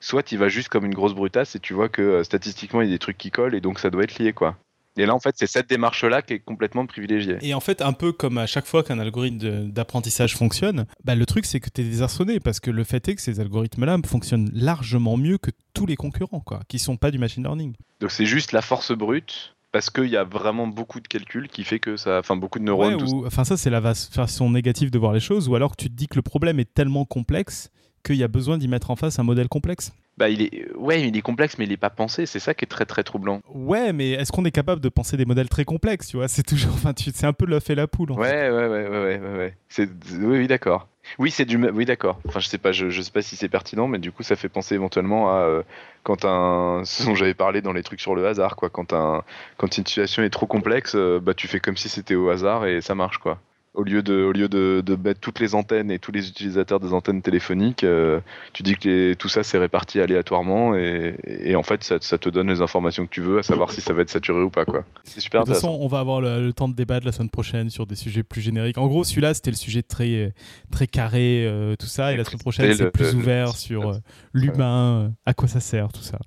D: Soit tu vas juste comme une grosse brutasse et tu vois que statistiquement, il y a des trucs qui collent et donc ça doit être lié. quoi. Et là, en fait, c'est cette démarche-là qui est complètement privilégiée.
B: Et en fait, un peu comme à chaque fois qu'un algorithme d'apprentissage fonctionne, bah, le truc, c'est que tu es désarçonné parce que le fait est que ces algorithmes-là fonctionnent largement mieux que tous les concurrents, quoi, qui sont pas du machine learning.
D: Donc c'est juste la force brute parce qu'il y a vraiment beaucoup de calculs qui fait que ça, enfin beaucoup de neurones.
B: ou, enfin ça c'est la façon négative de voir les choses, ou alors que tu te dis que le problème est tellement complexe qu'il y a besoin d'y mettre en face un modèle complexe.
D: Bah, il est, ouais, il est complexe, mais il n'est pas pensé. C'est ça qui est très très troublant.
B: Ouais, mais est-ce qu'on est capable de penser des modèles très complexes Tu vois, c'est toujours, enfin, c'est un peu l'œuf et la poule. En
D: ouais, ouais, ouais, ouais, ouais, ouais, C'est, oui, oui, d'accord. Oui, c'est du, oui, d'accord. Enfin, je sais pas, je, je sais pas si c'est pertinent, mais du coup, ça fait penser éventuellement à euh, quand un, ce dont j'avais parlé dans les trucs sur le hasard, quoi. Quand un, quand une situation est trop complexe, euh, bah, tu fais comme si c'était au hasard et ça marche, quoi au lieu de, au lieu de, de, mettre toutes les antennes et tous les utilisateurs des antennes téléphoniques, euh, tu dis que tout ça c'est réparti aléatoirement et, et en fait ça, ça, te donne les informations que tu veux, à savoir si ça va être saturé ou pas quoi. C'est super
B: De toute façon, on va avoir le, temps de débattre la semaine prochaine sur des sujets plus génériques. En gros, celui-là c'était le sujet très très carré, euh, tout ça, et la semaine prochaine c'est plus ouvert sur euh, l'humain, à quoi ça sert, tout ça.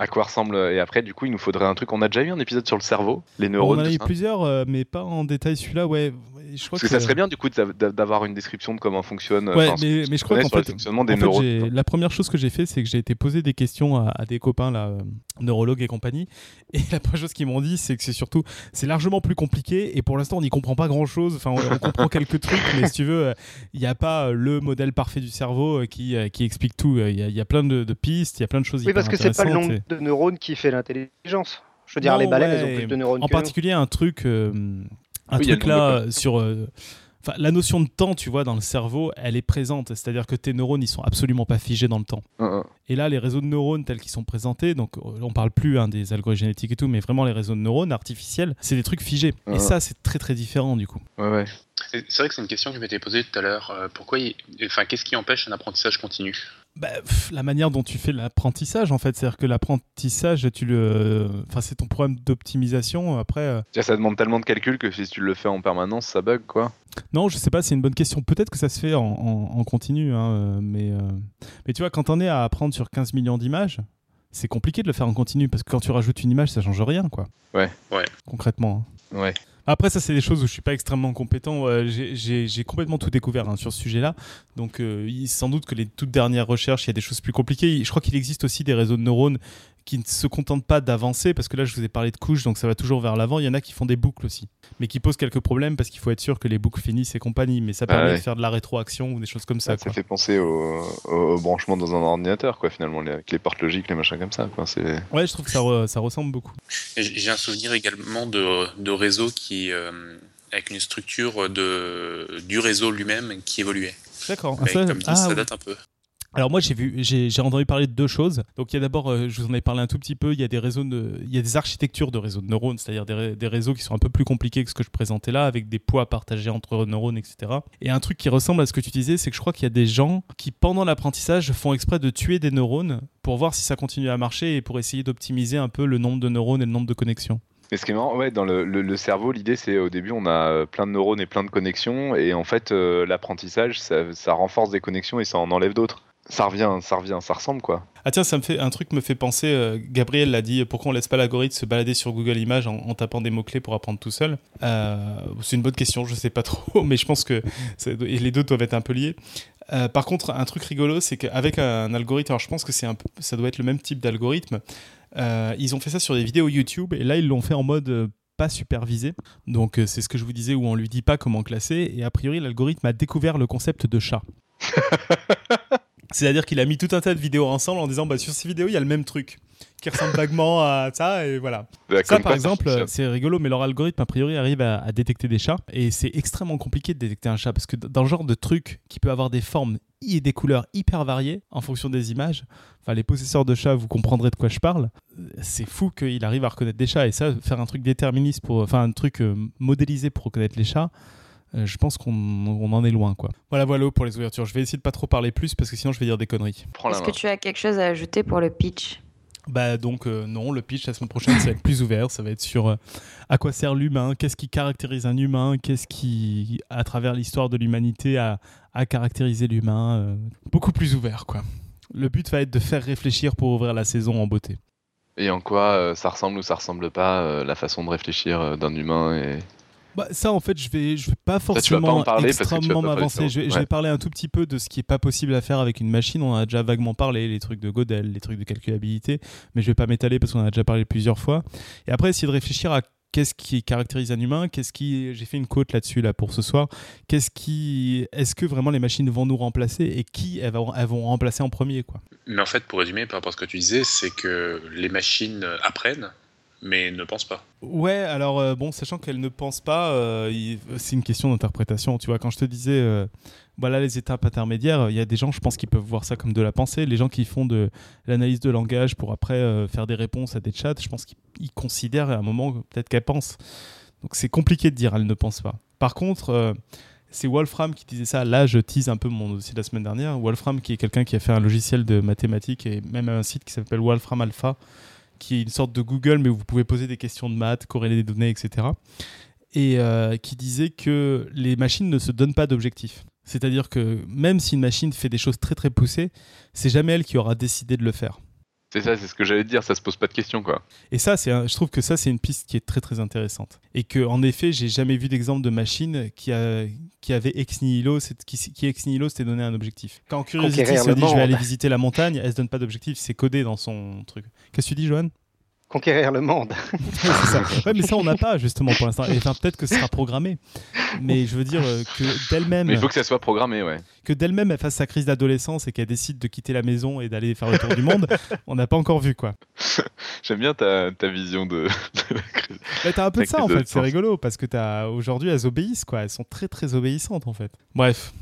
D: À quoi ressemble et après du coup il nous faudrait un truc. On a déjà eu un épisode sur le cerveau les neurones
B: on en a eu plusieurs mais pas en détail celui-là. Ouais
D: parce que, ça serait bien du coup d'avoir une description de comment fonctionne.
B: Ouais, mais, mais, je crois qu'en fait, la première chose que j'ai fait, c'est que j'ai été poser des questions à, des copains là, euh, neurologues et compagnie, et la première chose qu'ils m'ont dit, c'est que c'est surtout, c'est largement plus compliqué, et pour l'instant, on n'y comprend pas grand-chose. Enfin, on, comprend quelques trucs, mais si tu veux, euh, il n'y a pas euh, le modèle parfait du cerveau qui, qui explique tout. Il y, a plein de, pistes, il y a plein de choses.
E: Oui, parce que c'est pas le nombre de neurones qui fait l'intelligence. Je veux dire, les baleines, elles ont plus de neurones.
B: En particulier, un truc un truc là sur euh, la notion de temps, tu vois, dans le cerveau, elle est présente. C'est-à-dire que tes neurones, ils sont absolument pas figés dans le temps. Et là, les réseaux de neurones tels qu'ils sont présentés, donc euh, on parle plus hein, des algorithmes génétiques et tout, mais vraiment les réseaux de neurones artificiels, c'est des trucs figés. Et ça, c'est très très différent du coup.
D: Ouais, ouais.
F: C'est vrai que c'est une question que je m'étais posée tout à l'heure. Euh, pourquoi, enfin, qu'est-ce qui empêche un apprentissage continu?
B: Bah, la manière dont tu fais l'apprentissage en fait, c'est-à-dire que l'apprentissage, tu le, enfin, c'est ton problème d'optimisation. Après, euh,
D: ça demande tellement de calcul que si tu le fais en permanence, ça bug quoi.
B: Non, je sais pas, c'est une bonne question. Peut-être que ça se fait en, continu, hein, euh, mais mais tu vois, quand on est à apprendre sur 15 millions d'images, c'est compliqué de le faire en continu parce que quand tu rajoutes une image, ça change rien quoi.
D: Ouais.
F: Ouais.
B: Concrètement.
D: Hein. Ouais.
B: Après, ça, c'est des choses où je suis pas extrêmement compétent. j'ai complètement tout découvert hein, sur ce sujet-là. Donc, euh, sans doute que les toutes dernières recherches, il y a des choses plus compliquées. Je crois qu'il existe aussi des réseaux de neurones qui ne se contentent pas d'avancer, parce que là, je vous ai parlé de couches, donc ça va toujours vers l'avant. Il y en a qui font des boucles aussi, mais qui posent quelques problèmes parce qu'il faut être sûr que les boucles finissent et compagnie. Mais ça ah permet de faire de la rétroaction ou des choses comme ça.
D: ça fait penser au, branchement dans un ordinateur, quoi, finalement, les, avec les portes logiques, les machins comme ça. Quoi.
B: Ouais, je trouve que ça, ça ressemble beaucoup.
F: J'ai un souvenir également de, de réseaux qui, euh, avec une structure de, du réseau lui-même qui évoluait.
B: D'accord.
F: Mais
B: Ça-
F: comme dit,
B: ah,
F: ça
B: oui.
F: date un peu.
B: Alors moi j'ai vu, j'ai entendu parler de deux choses. Donc il y a d'abord, euh, je vous en ai parlé un tout petit peu, il y a des réseaux, de- il y a des architectures de réseaux de neurones, c'est-à-dire des, des réseaux qui sont un peu plus compliqués que ce que je présentais là, avec des poids partagés entre neurones, etc. Et un truc qui ressemble à ce que tu disais, c'est que je crois qu'il y a des gens qui pendant l'apprentissage font exprès de tuer des neurones pour voir si ça continue à marcher et pour essayer d'optimiser un peu le nombre de neurones et le nombre de connexions.
D: Et ce qui est marrant, ouais, dans le, le- cerveau, l'idée c'est au début on a euh, plein de neurones et plein de connexions, et en fait euh, l'apprentissage ça renforce des connexions et ça en enlève d'autres. Ça revient, ça revient, ça ressemble quoi.
B: Ah tiens, ça me fait un truc me fait penser. euh, Gabriel l'a dit. Pourquoi on laisse pas l'algorithme se balader sur Google Images en, en tapant des mots clés pour apprendre tout seul? Euh, C'est une bonne question. Je sais pas trop, mais je pense que ça- les deux doivent être un peu liés. Euh, par contre, un truc rigolo, c'est qu'avec un algorithme, alors je pense que c'est un ça doit être le même type d'algorithme. euh, ils ont fait ça sur des vidéos YouTube et là ils l'ont fait en mode euh, pas supervisé. Donc euh, c'est ce que je vous disais où on lui dit pas comment classer et a priori l'algorithme a découvert le concept de chat. C'est-à-dire qu'il a mis tout un tas de vidéos ensemble en disant bah, sur ces vidéos il y a le même truc qui ressemble vaguement à ça et voilà.
D: Bah,
B: Ça par exemple c'est rigolo mais leur algorithme a priori arrive à, à détecter des chats et c'est extrêmement compliqué de détecter un chat parce que dans le genre de truc qui peut avoir des formes et des couleurs hyper variées en fonction des images, enfin les possesseurs de chats vous comprendrez de quoi je parle, c'est fou qu'il arrive à reconnaître des chats et ça faire un truc déterministe pour enfin un truc euh, modélisé pour reconnaître les chats je pense qu'on on en est loin quoi. Voilà voilà pour les ouvertures. Je vais essayer de pas trop parler plus parce que sinon je vais dire des conneries.
A: Est-ce que tu as quelque chose à ajouter pour le pitch?
B: Bah donc euh, non, le pitch la semaine prochaine ça va être plus ouvert, ça va être sur euh, à quoi sert l'humain, qu'est-ce qui caractérise un humain, qu'est-ce qui à travers l'histoire de l'humanité a, a caractérisé l'humain, euh, beaucoup plus ouvert quoi. Le but va être de faire réfléchir pour ouvrir la saison en beauté.
D: Et en quoi euh, ça ressemble ou ça ressemble pas euh, la façon de réfléchir euh, d'un humain et
B: Bah, ça, en fait, je vais, je vais pas
D: Ça,
B: forcément
D: vas
B: extrêmement m'avancer. Je, vais- je
D: ça.
B: vais parler un tout petit peu de ce qui est pas possible à faire avec une machine. On en a déjà vaguement parlé, les trucs de Godel, les trucs de calculabilité, mais je vais pas m'étaler parce qu'on en a déjà parlé plusieurs fois. Et après, essayer de réfléchir à qu'est-ce qui caractérise un humain, qu'est-ce qui, j'ai fait une côte là-dessus là pour ce soir. Qu'est-ce qui, est-ce que vraiment les machines vont nous remplacer et qui elles vont, elles vont remplacer en premier quoi?
F: Mais en fait, pour résumer, par rapport à ce que tu disais, c'est que les machines apprennent, mais ne pensent pas.
B: Ouais, alors euh, bon, sachant qu'elle ne pense pas, euh, c'est une question d'interprétation. Tu vois, quand je te disais, euh, voilà les étapes intermédiaires, il y a des gens, je pense, qui peuvent voir ça comme de la pensée. Les gens qui font de l'analyse de langage pour après faire des réponses à des chats, je pense qu'ils ils considèrent à un moment peut-être qu'elle pense. Donc c'est compliqué de dire, elle ne pense pas. Par contre, c'est Wolfram qui disait ça. Là, je tease un peu mon dossier de la semaine dernière. Wolfram, qui est quelqu'un qui a fait un logiciel de mathématiques et même un site qui s'appelle Wolfram Alpha, qui est une sorte de Google, mais où vous pouvez poser des questions de maths, corréler des données, etc. Et euh, qui disait que les machines ne se donnent pas d'objectifs. C'est-à-dire que même si une machine fait des choses très très poussées, c'est jamais elle qui aura décidé de le faire.
D: C'est ça, c'est ce que j'allais te dire, ça se pose pas de questions quoi.
B: Et ça, c'est un- je trouve que ça, c'est une piste qui est très très intéressante. Et que, en effet, j'ai jamais vu d'exemple de machine qui, a, qui avait ex nihilo, c'est- qui, qui ex nihilo s'était donné un objectif. Quand Curiosity se dit je vais aller visiter la montagne, elle se donne pas d'objectif, c'est codé dans son truc. Qu'est-ce que tu dis, Johan?
E: Conquérir le monde.
B: Ça. Ouais, mais ça, on n'a pas justement pour l'instant. Et Enfin, peut-être que ce sera programmé. Mais je veux dire euh, que d'elle-même,
D: Mais il faut que ça soit programmé, ouais.
B: que d'elle-même, elle fasse sa crise d'adolescence et qu'elle décide de quitter la maison et d'aller faire le tour du monde, on n'a pas encore vu quoi.
D: J'aime bien ta, ta vision de, de la crise.
B: Mais t'as un peu de ça en fait, c'est rigolo parce que t'as aujourd'hui elles obéissent quoi, elles sont très très obéissantes en fait. Bref.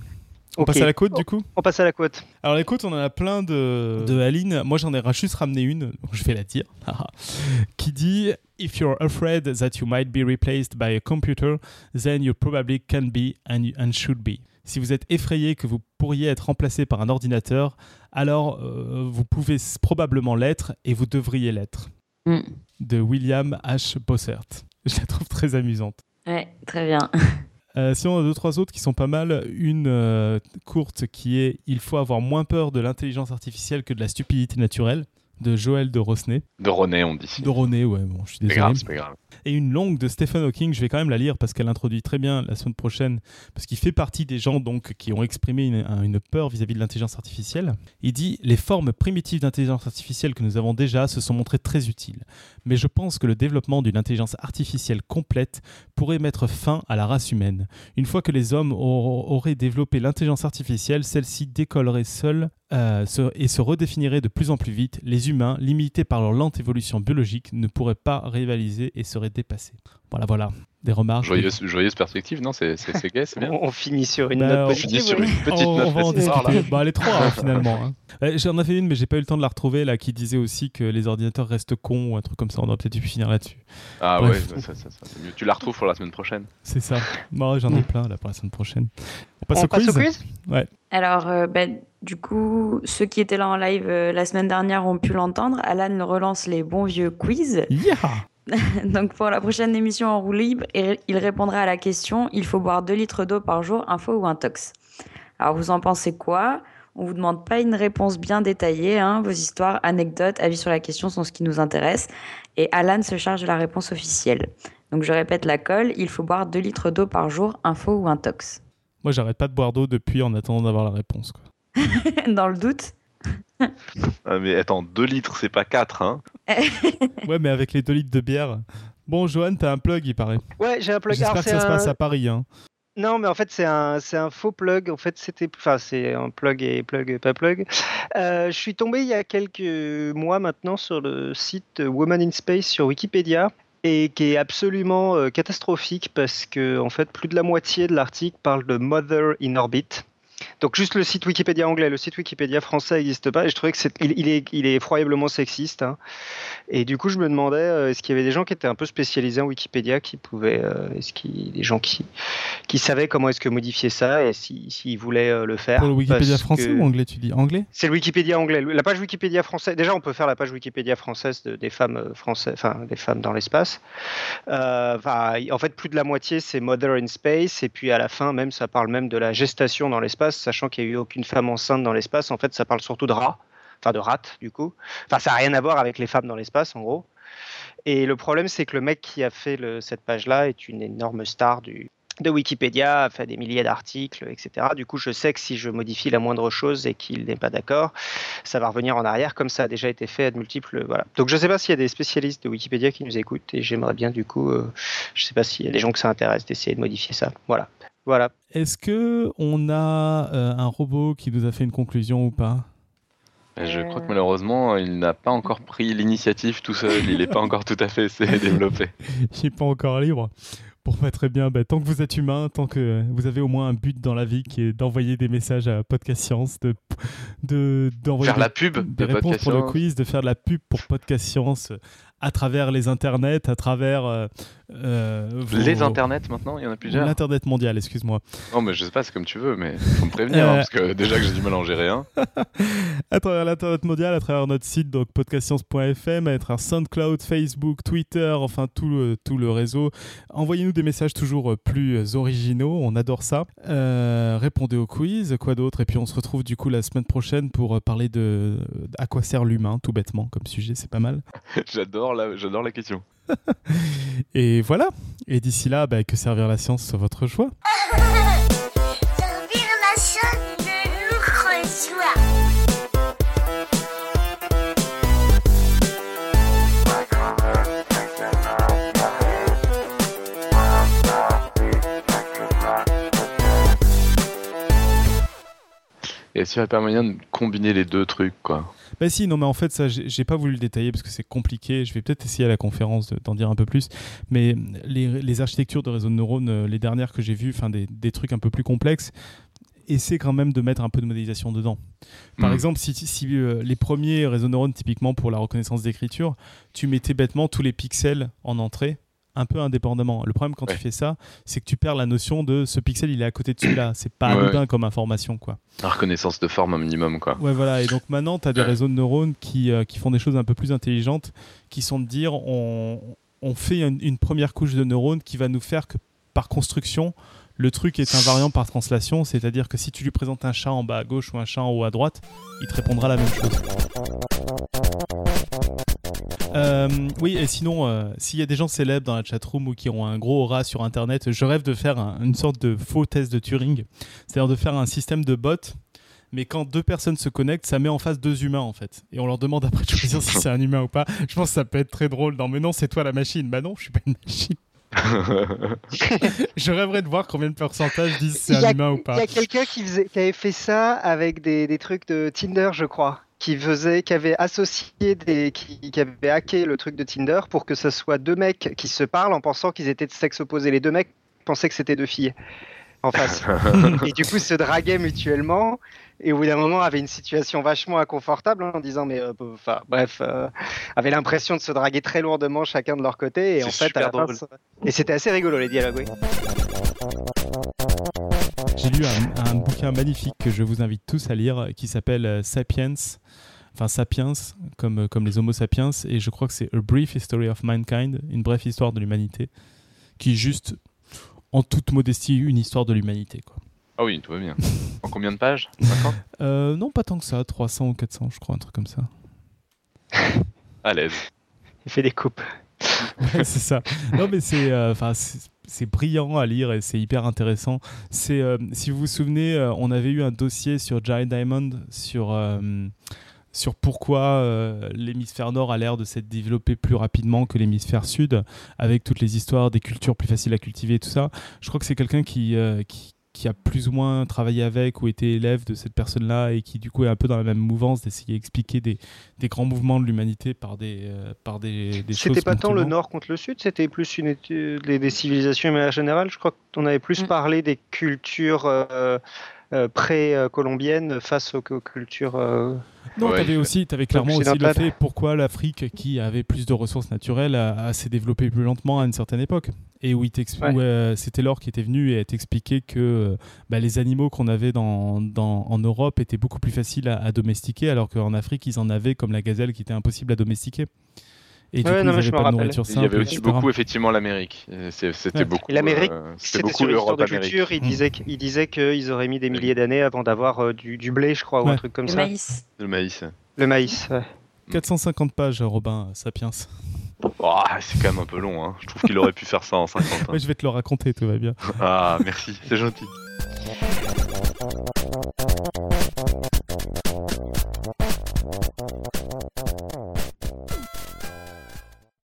B: On passe à la côte du coup
E: On passe à la côte.
B: Alors les côtes, on en a plein de, de Aline. Moi j'en ai juste ramené une, donc je vais la dire, qui dit If you're afraid that you might be replaced by a computer, then you probably can be and, and should be. Si vous êtes effrayé que vous pourriez être remplacé par un ordinateur, alors euh, vous pouvez probablement l'être et vous devriez l'être.
A: Mm.
B: De William H. Bossert. Je la trouve très amusante.
A: Ouais, très bien.
B: Euh, si on a deux, trois autres qui sont pas mal, une euh, courte qui est Il faut avoir moins peur de l'intelligence artificielle que de la stupidité naturelle, de Joël de Rosnay.
D: De René, on dit.
B: De René, ouais, bon, je suis
D: C'est
B: désolé.
D: grave, c'est pas grave.
B: Et une longue de Stephen Hawking, je vais quand même la lire parce qu'elle introduit très bien la semaine prochaine, parce qu'il fait partie des gens donc qui ont exprimé une, un- une peur vis-à-vis de l'intelligence artificielle. Il dit Les formes primitives d'intelligence artificielle que nous avons déjà se sont montrées très utiles, mais je pense que le développement d'une intelligence artificielle complète pourrait mettre fin à la race humaine. Une fois que les hommes auraient développé l'intelligence artificielle, celle-ci décollerait seule euh, et se redéfinirait de plus en plus vite. Les humains, limités par leur lente évolution biologique, ne pourraient pas rivaliser et seraient serait dépassé. Voilà, voilà. Des remarques.
D: Joyeuse, joyeuse perspective, non C'est c'est- c'est bien.
E: On, on finit sur une
B: Bah,
E: note
B: on
D: On finit
E: positive.
D: sur une petite
B: on, on va en discuter. Bah, les trois, hein, finalement. hein. Euh, J'en avais une, mais j'ai pas eu le temps de la retrouver, là, qui disait aussi que les ordinateurs restent cons ou un truc comme ça. On aurait peut-être dû finir là-dessus.
D: Ah
B: Bref.
D: ouais, bah, ça, ça, ça, c'est mieux. Tu la retrouves pour la semaine prochaine.
B: C'est ça. Bon, J'en ai plein, là, pour la semaine prochaine. On passe
E: On
B: au
E: passe
B: quiz
E: au quiz
A: Alors, euh, ben, du coup, ceux qui étaient là en live euh, la semaine dernière ont pu l'entendre. Alan relance les bons vieux quiz.
B: Yeah
A: Donc, pour la prochaine émission en roue libre, il répondra à la question il faut boire 2 litres d'eau par jour, un faux ou un tox Alors, vous en pensez quoi? On vous demande pas une réponse bien détaillée. hein. Vos histoires, anecdotes, avis sur la question sont ce qui nous intéresse. Et Alan se charge de la réponse officielle. Donc, je répète la colle il faut boire 2 litres d'eau par jour, un faux ou un tox
B: Moi, j'arrête pas de boire d'eau depuis en attendant d'avoir la réponse. Quoi.
A: Dans le doute
D: Ah, mais attends, 2 litres, c'est pas 4, hein
B: Ouais, mais avec les 2 litres de bière. Bon, Johan, t'as un plug, il paraît.
E: Ouais, j'ai un plug.
B: J'espère que ça se
E: un-
B: passe à Paris. Hein.
E: Non, mais en fait, c'est un, c'est un faux plug. En fait, c'était, enfin, c'est un plug et plug et pas plug. Euh, je suis tombé il y a quelques mois maintenant sur le site Woman in Space sur Wikipédia et qui est absolument euh, catastrophique parce que en fait, plus de la moitié de l'article parle de Mother in Orbit. Donc juste le site Wikipédia anglais, le site Wikipédia français n'existe pas et je trouvais que c'est, il, il est, il est effroyablement sexiste. hein. Et du coup, je me demandais, euh, est-ce qu'il y avait des gens qui étaient un peu spécialisés en Wikipédia qui pouvaient, euh, est-ce qu'il des gens qui qui savaient comment est-ce que modifier ça et si- s'ils voulaient euh, le faire?
B: Pour le Wikipédia français ou anglais, tu dis Anglais?
E: C'est le Wikipédia anglais. La page Wikipédia française. Déjà, on peut faire la page Wikipédia française de- des femmes françaises, enfin des femmes dans l'espace. En fait, plus de la moitié c'est Mother in Space et puis à la fin, même ça parle même de la gestation dans l'espace, sachant qu'il n'y a eu aucune femme enceinte dans l'espace. En fait, ça parle surtout de rats, enfin de rats du coup. Enfin, ça n'a rien à voir avec les femmes dans l'espace, en gros. Et le problème, c'est que le mec qui a fait cette page-là est une énorme star du, de Wikipédia, a fait des milliers d'articles, etc. Du coup, je sais que si je modifie la moindre chose et qu'il n'est pas d'accord, ça va revenir en arrière, comme ça a déjà été fait à de multiples. Voilà. Donc, je ne sais pas s'il y a des spécialistes de Wikipédia qui nous écoutent et j'aimerais bien, du coup, euh, je ne sais pas s'il y a des gens que ça intéresse d'essayer de modifier ça. Voilà. Voilà.
B: Est-ce que on a euh, un robot qui nous a fait une conclusion ou pas?
D: Je
A: Euh.
D: crois que malheureusement, il n'a pas encore pris l'initiative tout seul. Il n'est pas encore tout à fait développé.
B: Il n'est pas encore libre. Bon, bah, très bien. Bah, tant que vous êtes humain, tant que vous avez au moins un but dans la vie qui est d'envoyer des messages à Podcast Science, de, de, d'envoyer
D: Faire
B: des,
D: la pub
B: des
D: de
B: réponses
D: Podcast
B: pour le quiz, de faire de la pub pour Podcast Science à travers les internets, à travers euh, euh, vos-
D: Les internets maintenant, il y en a plusieurs.
B: L'internet mondial, excuse-moi.
D: Non, mais je sais pas, c'est comme tu veux, mais faut me prévenir, hein,
B: Euh.
D: parce que déjà que j'ai du mal à en gérer un.
B: à travers l'internet mondial, à travers notre site donc podcastscience.fm, à travers SoundCloud, Facebook, Twitter, enfin tout le, tout le réseau. Envoyez-nous des messages toujours plus originaux, on adore ça. Euh, répondez au quiz, quoi d'autre? Et puis on se retrouve du coup la semaine prochaine pour parler de à quoi sert l'humain, tout bêtement comme sujet, c'est pas mal.
D: J'adore la, j'adore la question.
B: Et voilà. Et d'ici là, bah, que servir la science soit votre choix.
D: Et qu'il n'y a pas moyen de combiner les deux trucs, quoi
B: Bah si, non mais en fait ça j'ai pas voulu le détailler parce que c'est compliqué, je vais peut-être essayer à la conférence de- d'en dire un peu plus, mais les, les architectures de réseaux de neurones, euh, les dernières que j'ai vues, enfin des, des trucs un peu plus complexes, essaient quand même de mettre un peu de modélisation dedans. Par
D: Mhm.
B: exemple, si, si, euh, les premiers réseaux de neurones typiquement pour la reconnaissance d'écriture, tu mettais bêtement tous les pixels en entrée, un peu indépendamment. Le problème quand
D: Ouais.
B: tu fais ça, c'est que tu perds la notion de ce pixel il est à côté de celui-là, c'est pas
D: Ouais.
B: anodin comme information quoi.
D: La reconnaissance de forme un minimum, quoi.
B: Ouais, voilà. Et donc maintenant, tu as des réseaux de neurones qui, euh, qui font des choses un peu plus intelligentes, qui sont de dire on, on fait une, une première couche de neurones qui va nous faire que par construction, le truc est invariant par translation, c'est-à-dire que si tu lui présentes un chat en bas à gauche ou un chat en haut à droite, il te répondra la même chose. Euh, oui, et sinon, euh, s'il y a des gens célèbres dans la chatroom ou qui ont un gros aura sur Internet, je rêve de faire un- une sorte de faux test de Turing, c'est-à-dire de faire un système de bot mais quand deux personnes se connectent, ça met en face deux humains en fait. Et on leur demande après de choisir si c'est un humain ou pas. Je pense que ça peut être très drôle. Non, mais non, c'est toi la machine. Bah non, je suis pas une machine. Je rêverais de voir combien de pourcentage disent c'est
E: Il
B: un humain ou
E: Il
B: pas.
E: y a quelqu'un qui, avait fait ça avec des, des trucs de Tinder, je crois. Qui faisait, qui avait associé des, qui, qui avait hacké le truc de Tinder pour que ce soit deux mecs qui se parlent en pensant qu'ils étaient de sexe opposé. Les deux mecs pensaient que c'était deux filles en face. et du coup, se draguaient mutuellement. Et au bout d'un moment, avaient une situation vachement inconfortable en disant, mais euh, enfin, bref, euh, avaient l'impression de se draguer très lourdement chacun de leur côté. Et en fait, à la fin, et c'était assez rigolo les dialogues. oui.
B: J'ai lu un, un bouquin magnifique que je vous invite tous à lire qui s'appelle euh, Sapiens, enfin Sapiens, comme, euh, comme les Homo sapiens, et je crois que c'est A Brief History of Mankind, une brève histoire de l'humanité, qui est juste, en toute modestie, une histoire de l'humanité. quoi.
D: Ah oui, tout va bien. En combien de pages? 50
B: Euh, non, pas tant que ça, 300 ou 400, je crois, un truc comme ça.
D: À l'aise.
E: Il fait des coupes.
B: C'est ça. Non, mais c'est euh, enfin c'est- brillant à lire et c'est hyper intéressant. C'est euh, si vous vous souvenez, euh, on avait eu un dossier sur Jared Diamond sur sur pourquoi l'hémisphère nord a l'air de s'être développé plus rapidement que l'hémisphère sud, avec toutes les histoires des cultures plus faciles à cultiver et tout ça. Je crois que c'est quelqu'un qui qui a plus ou moins travaillé avec ou été élève de cette personne-là et qui du coup est un peu dans la même mouvance d'essayer d'expliquer des, des grands mouvements de l'humanité par des, euh, par des, des choses.
E: C'était pas tant le nord contre le sud, c'était plus une étude des, des civilisations mais en général. Je crois qu'on avait plus
A: Mm.
E: parlé des cultures euh, euh, pré-colombiennes face aux, cultures. euh,
B: Non,
D: Ouais,
B: t'avais
D: il
B: aussi, t'avais clairement aussi le fait pourquoi l'Afrique, qui avait plus de ressources naturelles, a, a s'est développée plus lentement à une certaine époque. Et où,
E: Ouais.
B: euh, c'était Laure qui était venu et a t'expliqué que bah, les animaux qu'on avait dans, dans- en Europe étaient beaucoup plus faciles à, à domestiquer, alors qu'en Afrique, ils en avaient comme la gazelle qui était impossible à domestiquer.
D: Il y avait aussi beaucoup, effectivement, l'Amérique. Euh, euh, c'était beaucoup.
E: L'Amérique,
D: c'était beaucoup l'Europe
E: de culture. Ils disaient qu'ils auraient mis des milliers d'années avant d'avoir euh, du, blé, je crois, ou un truc comme
A: Le
E: ça.
A: Maïs.
D: Le maïs.
E: Le maïs. Ouais. Mm.
B: 450 pages, Robin Sapiens.
D: Oh, c'est quand même un peu long, hein. je trouve qu'il aurait pu faire ça en 50.
B: Hein. Je vais te le raconter, tout va bien.
D: ah, merci, c'est gentil.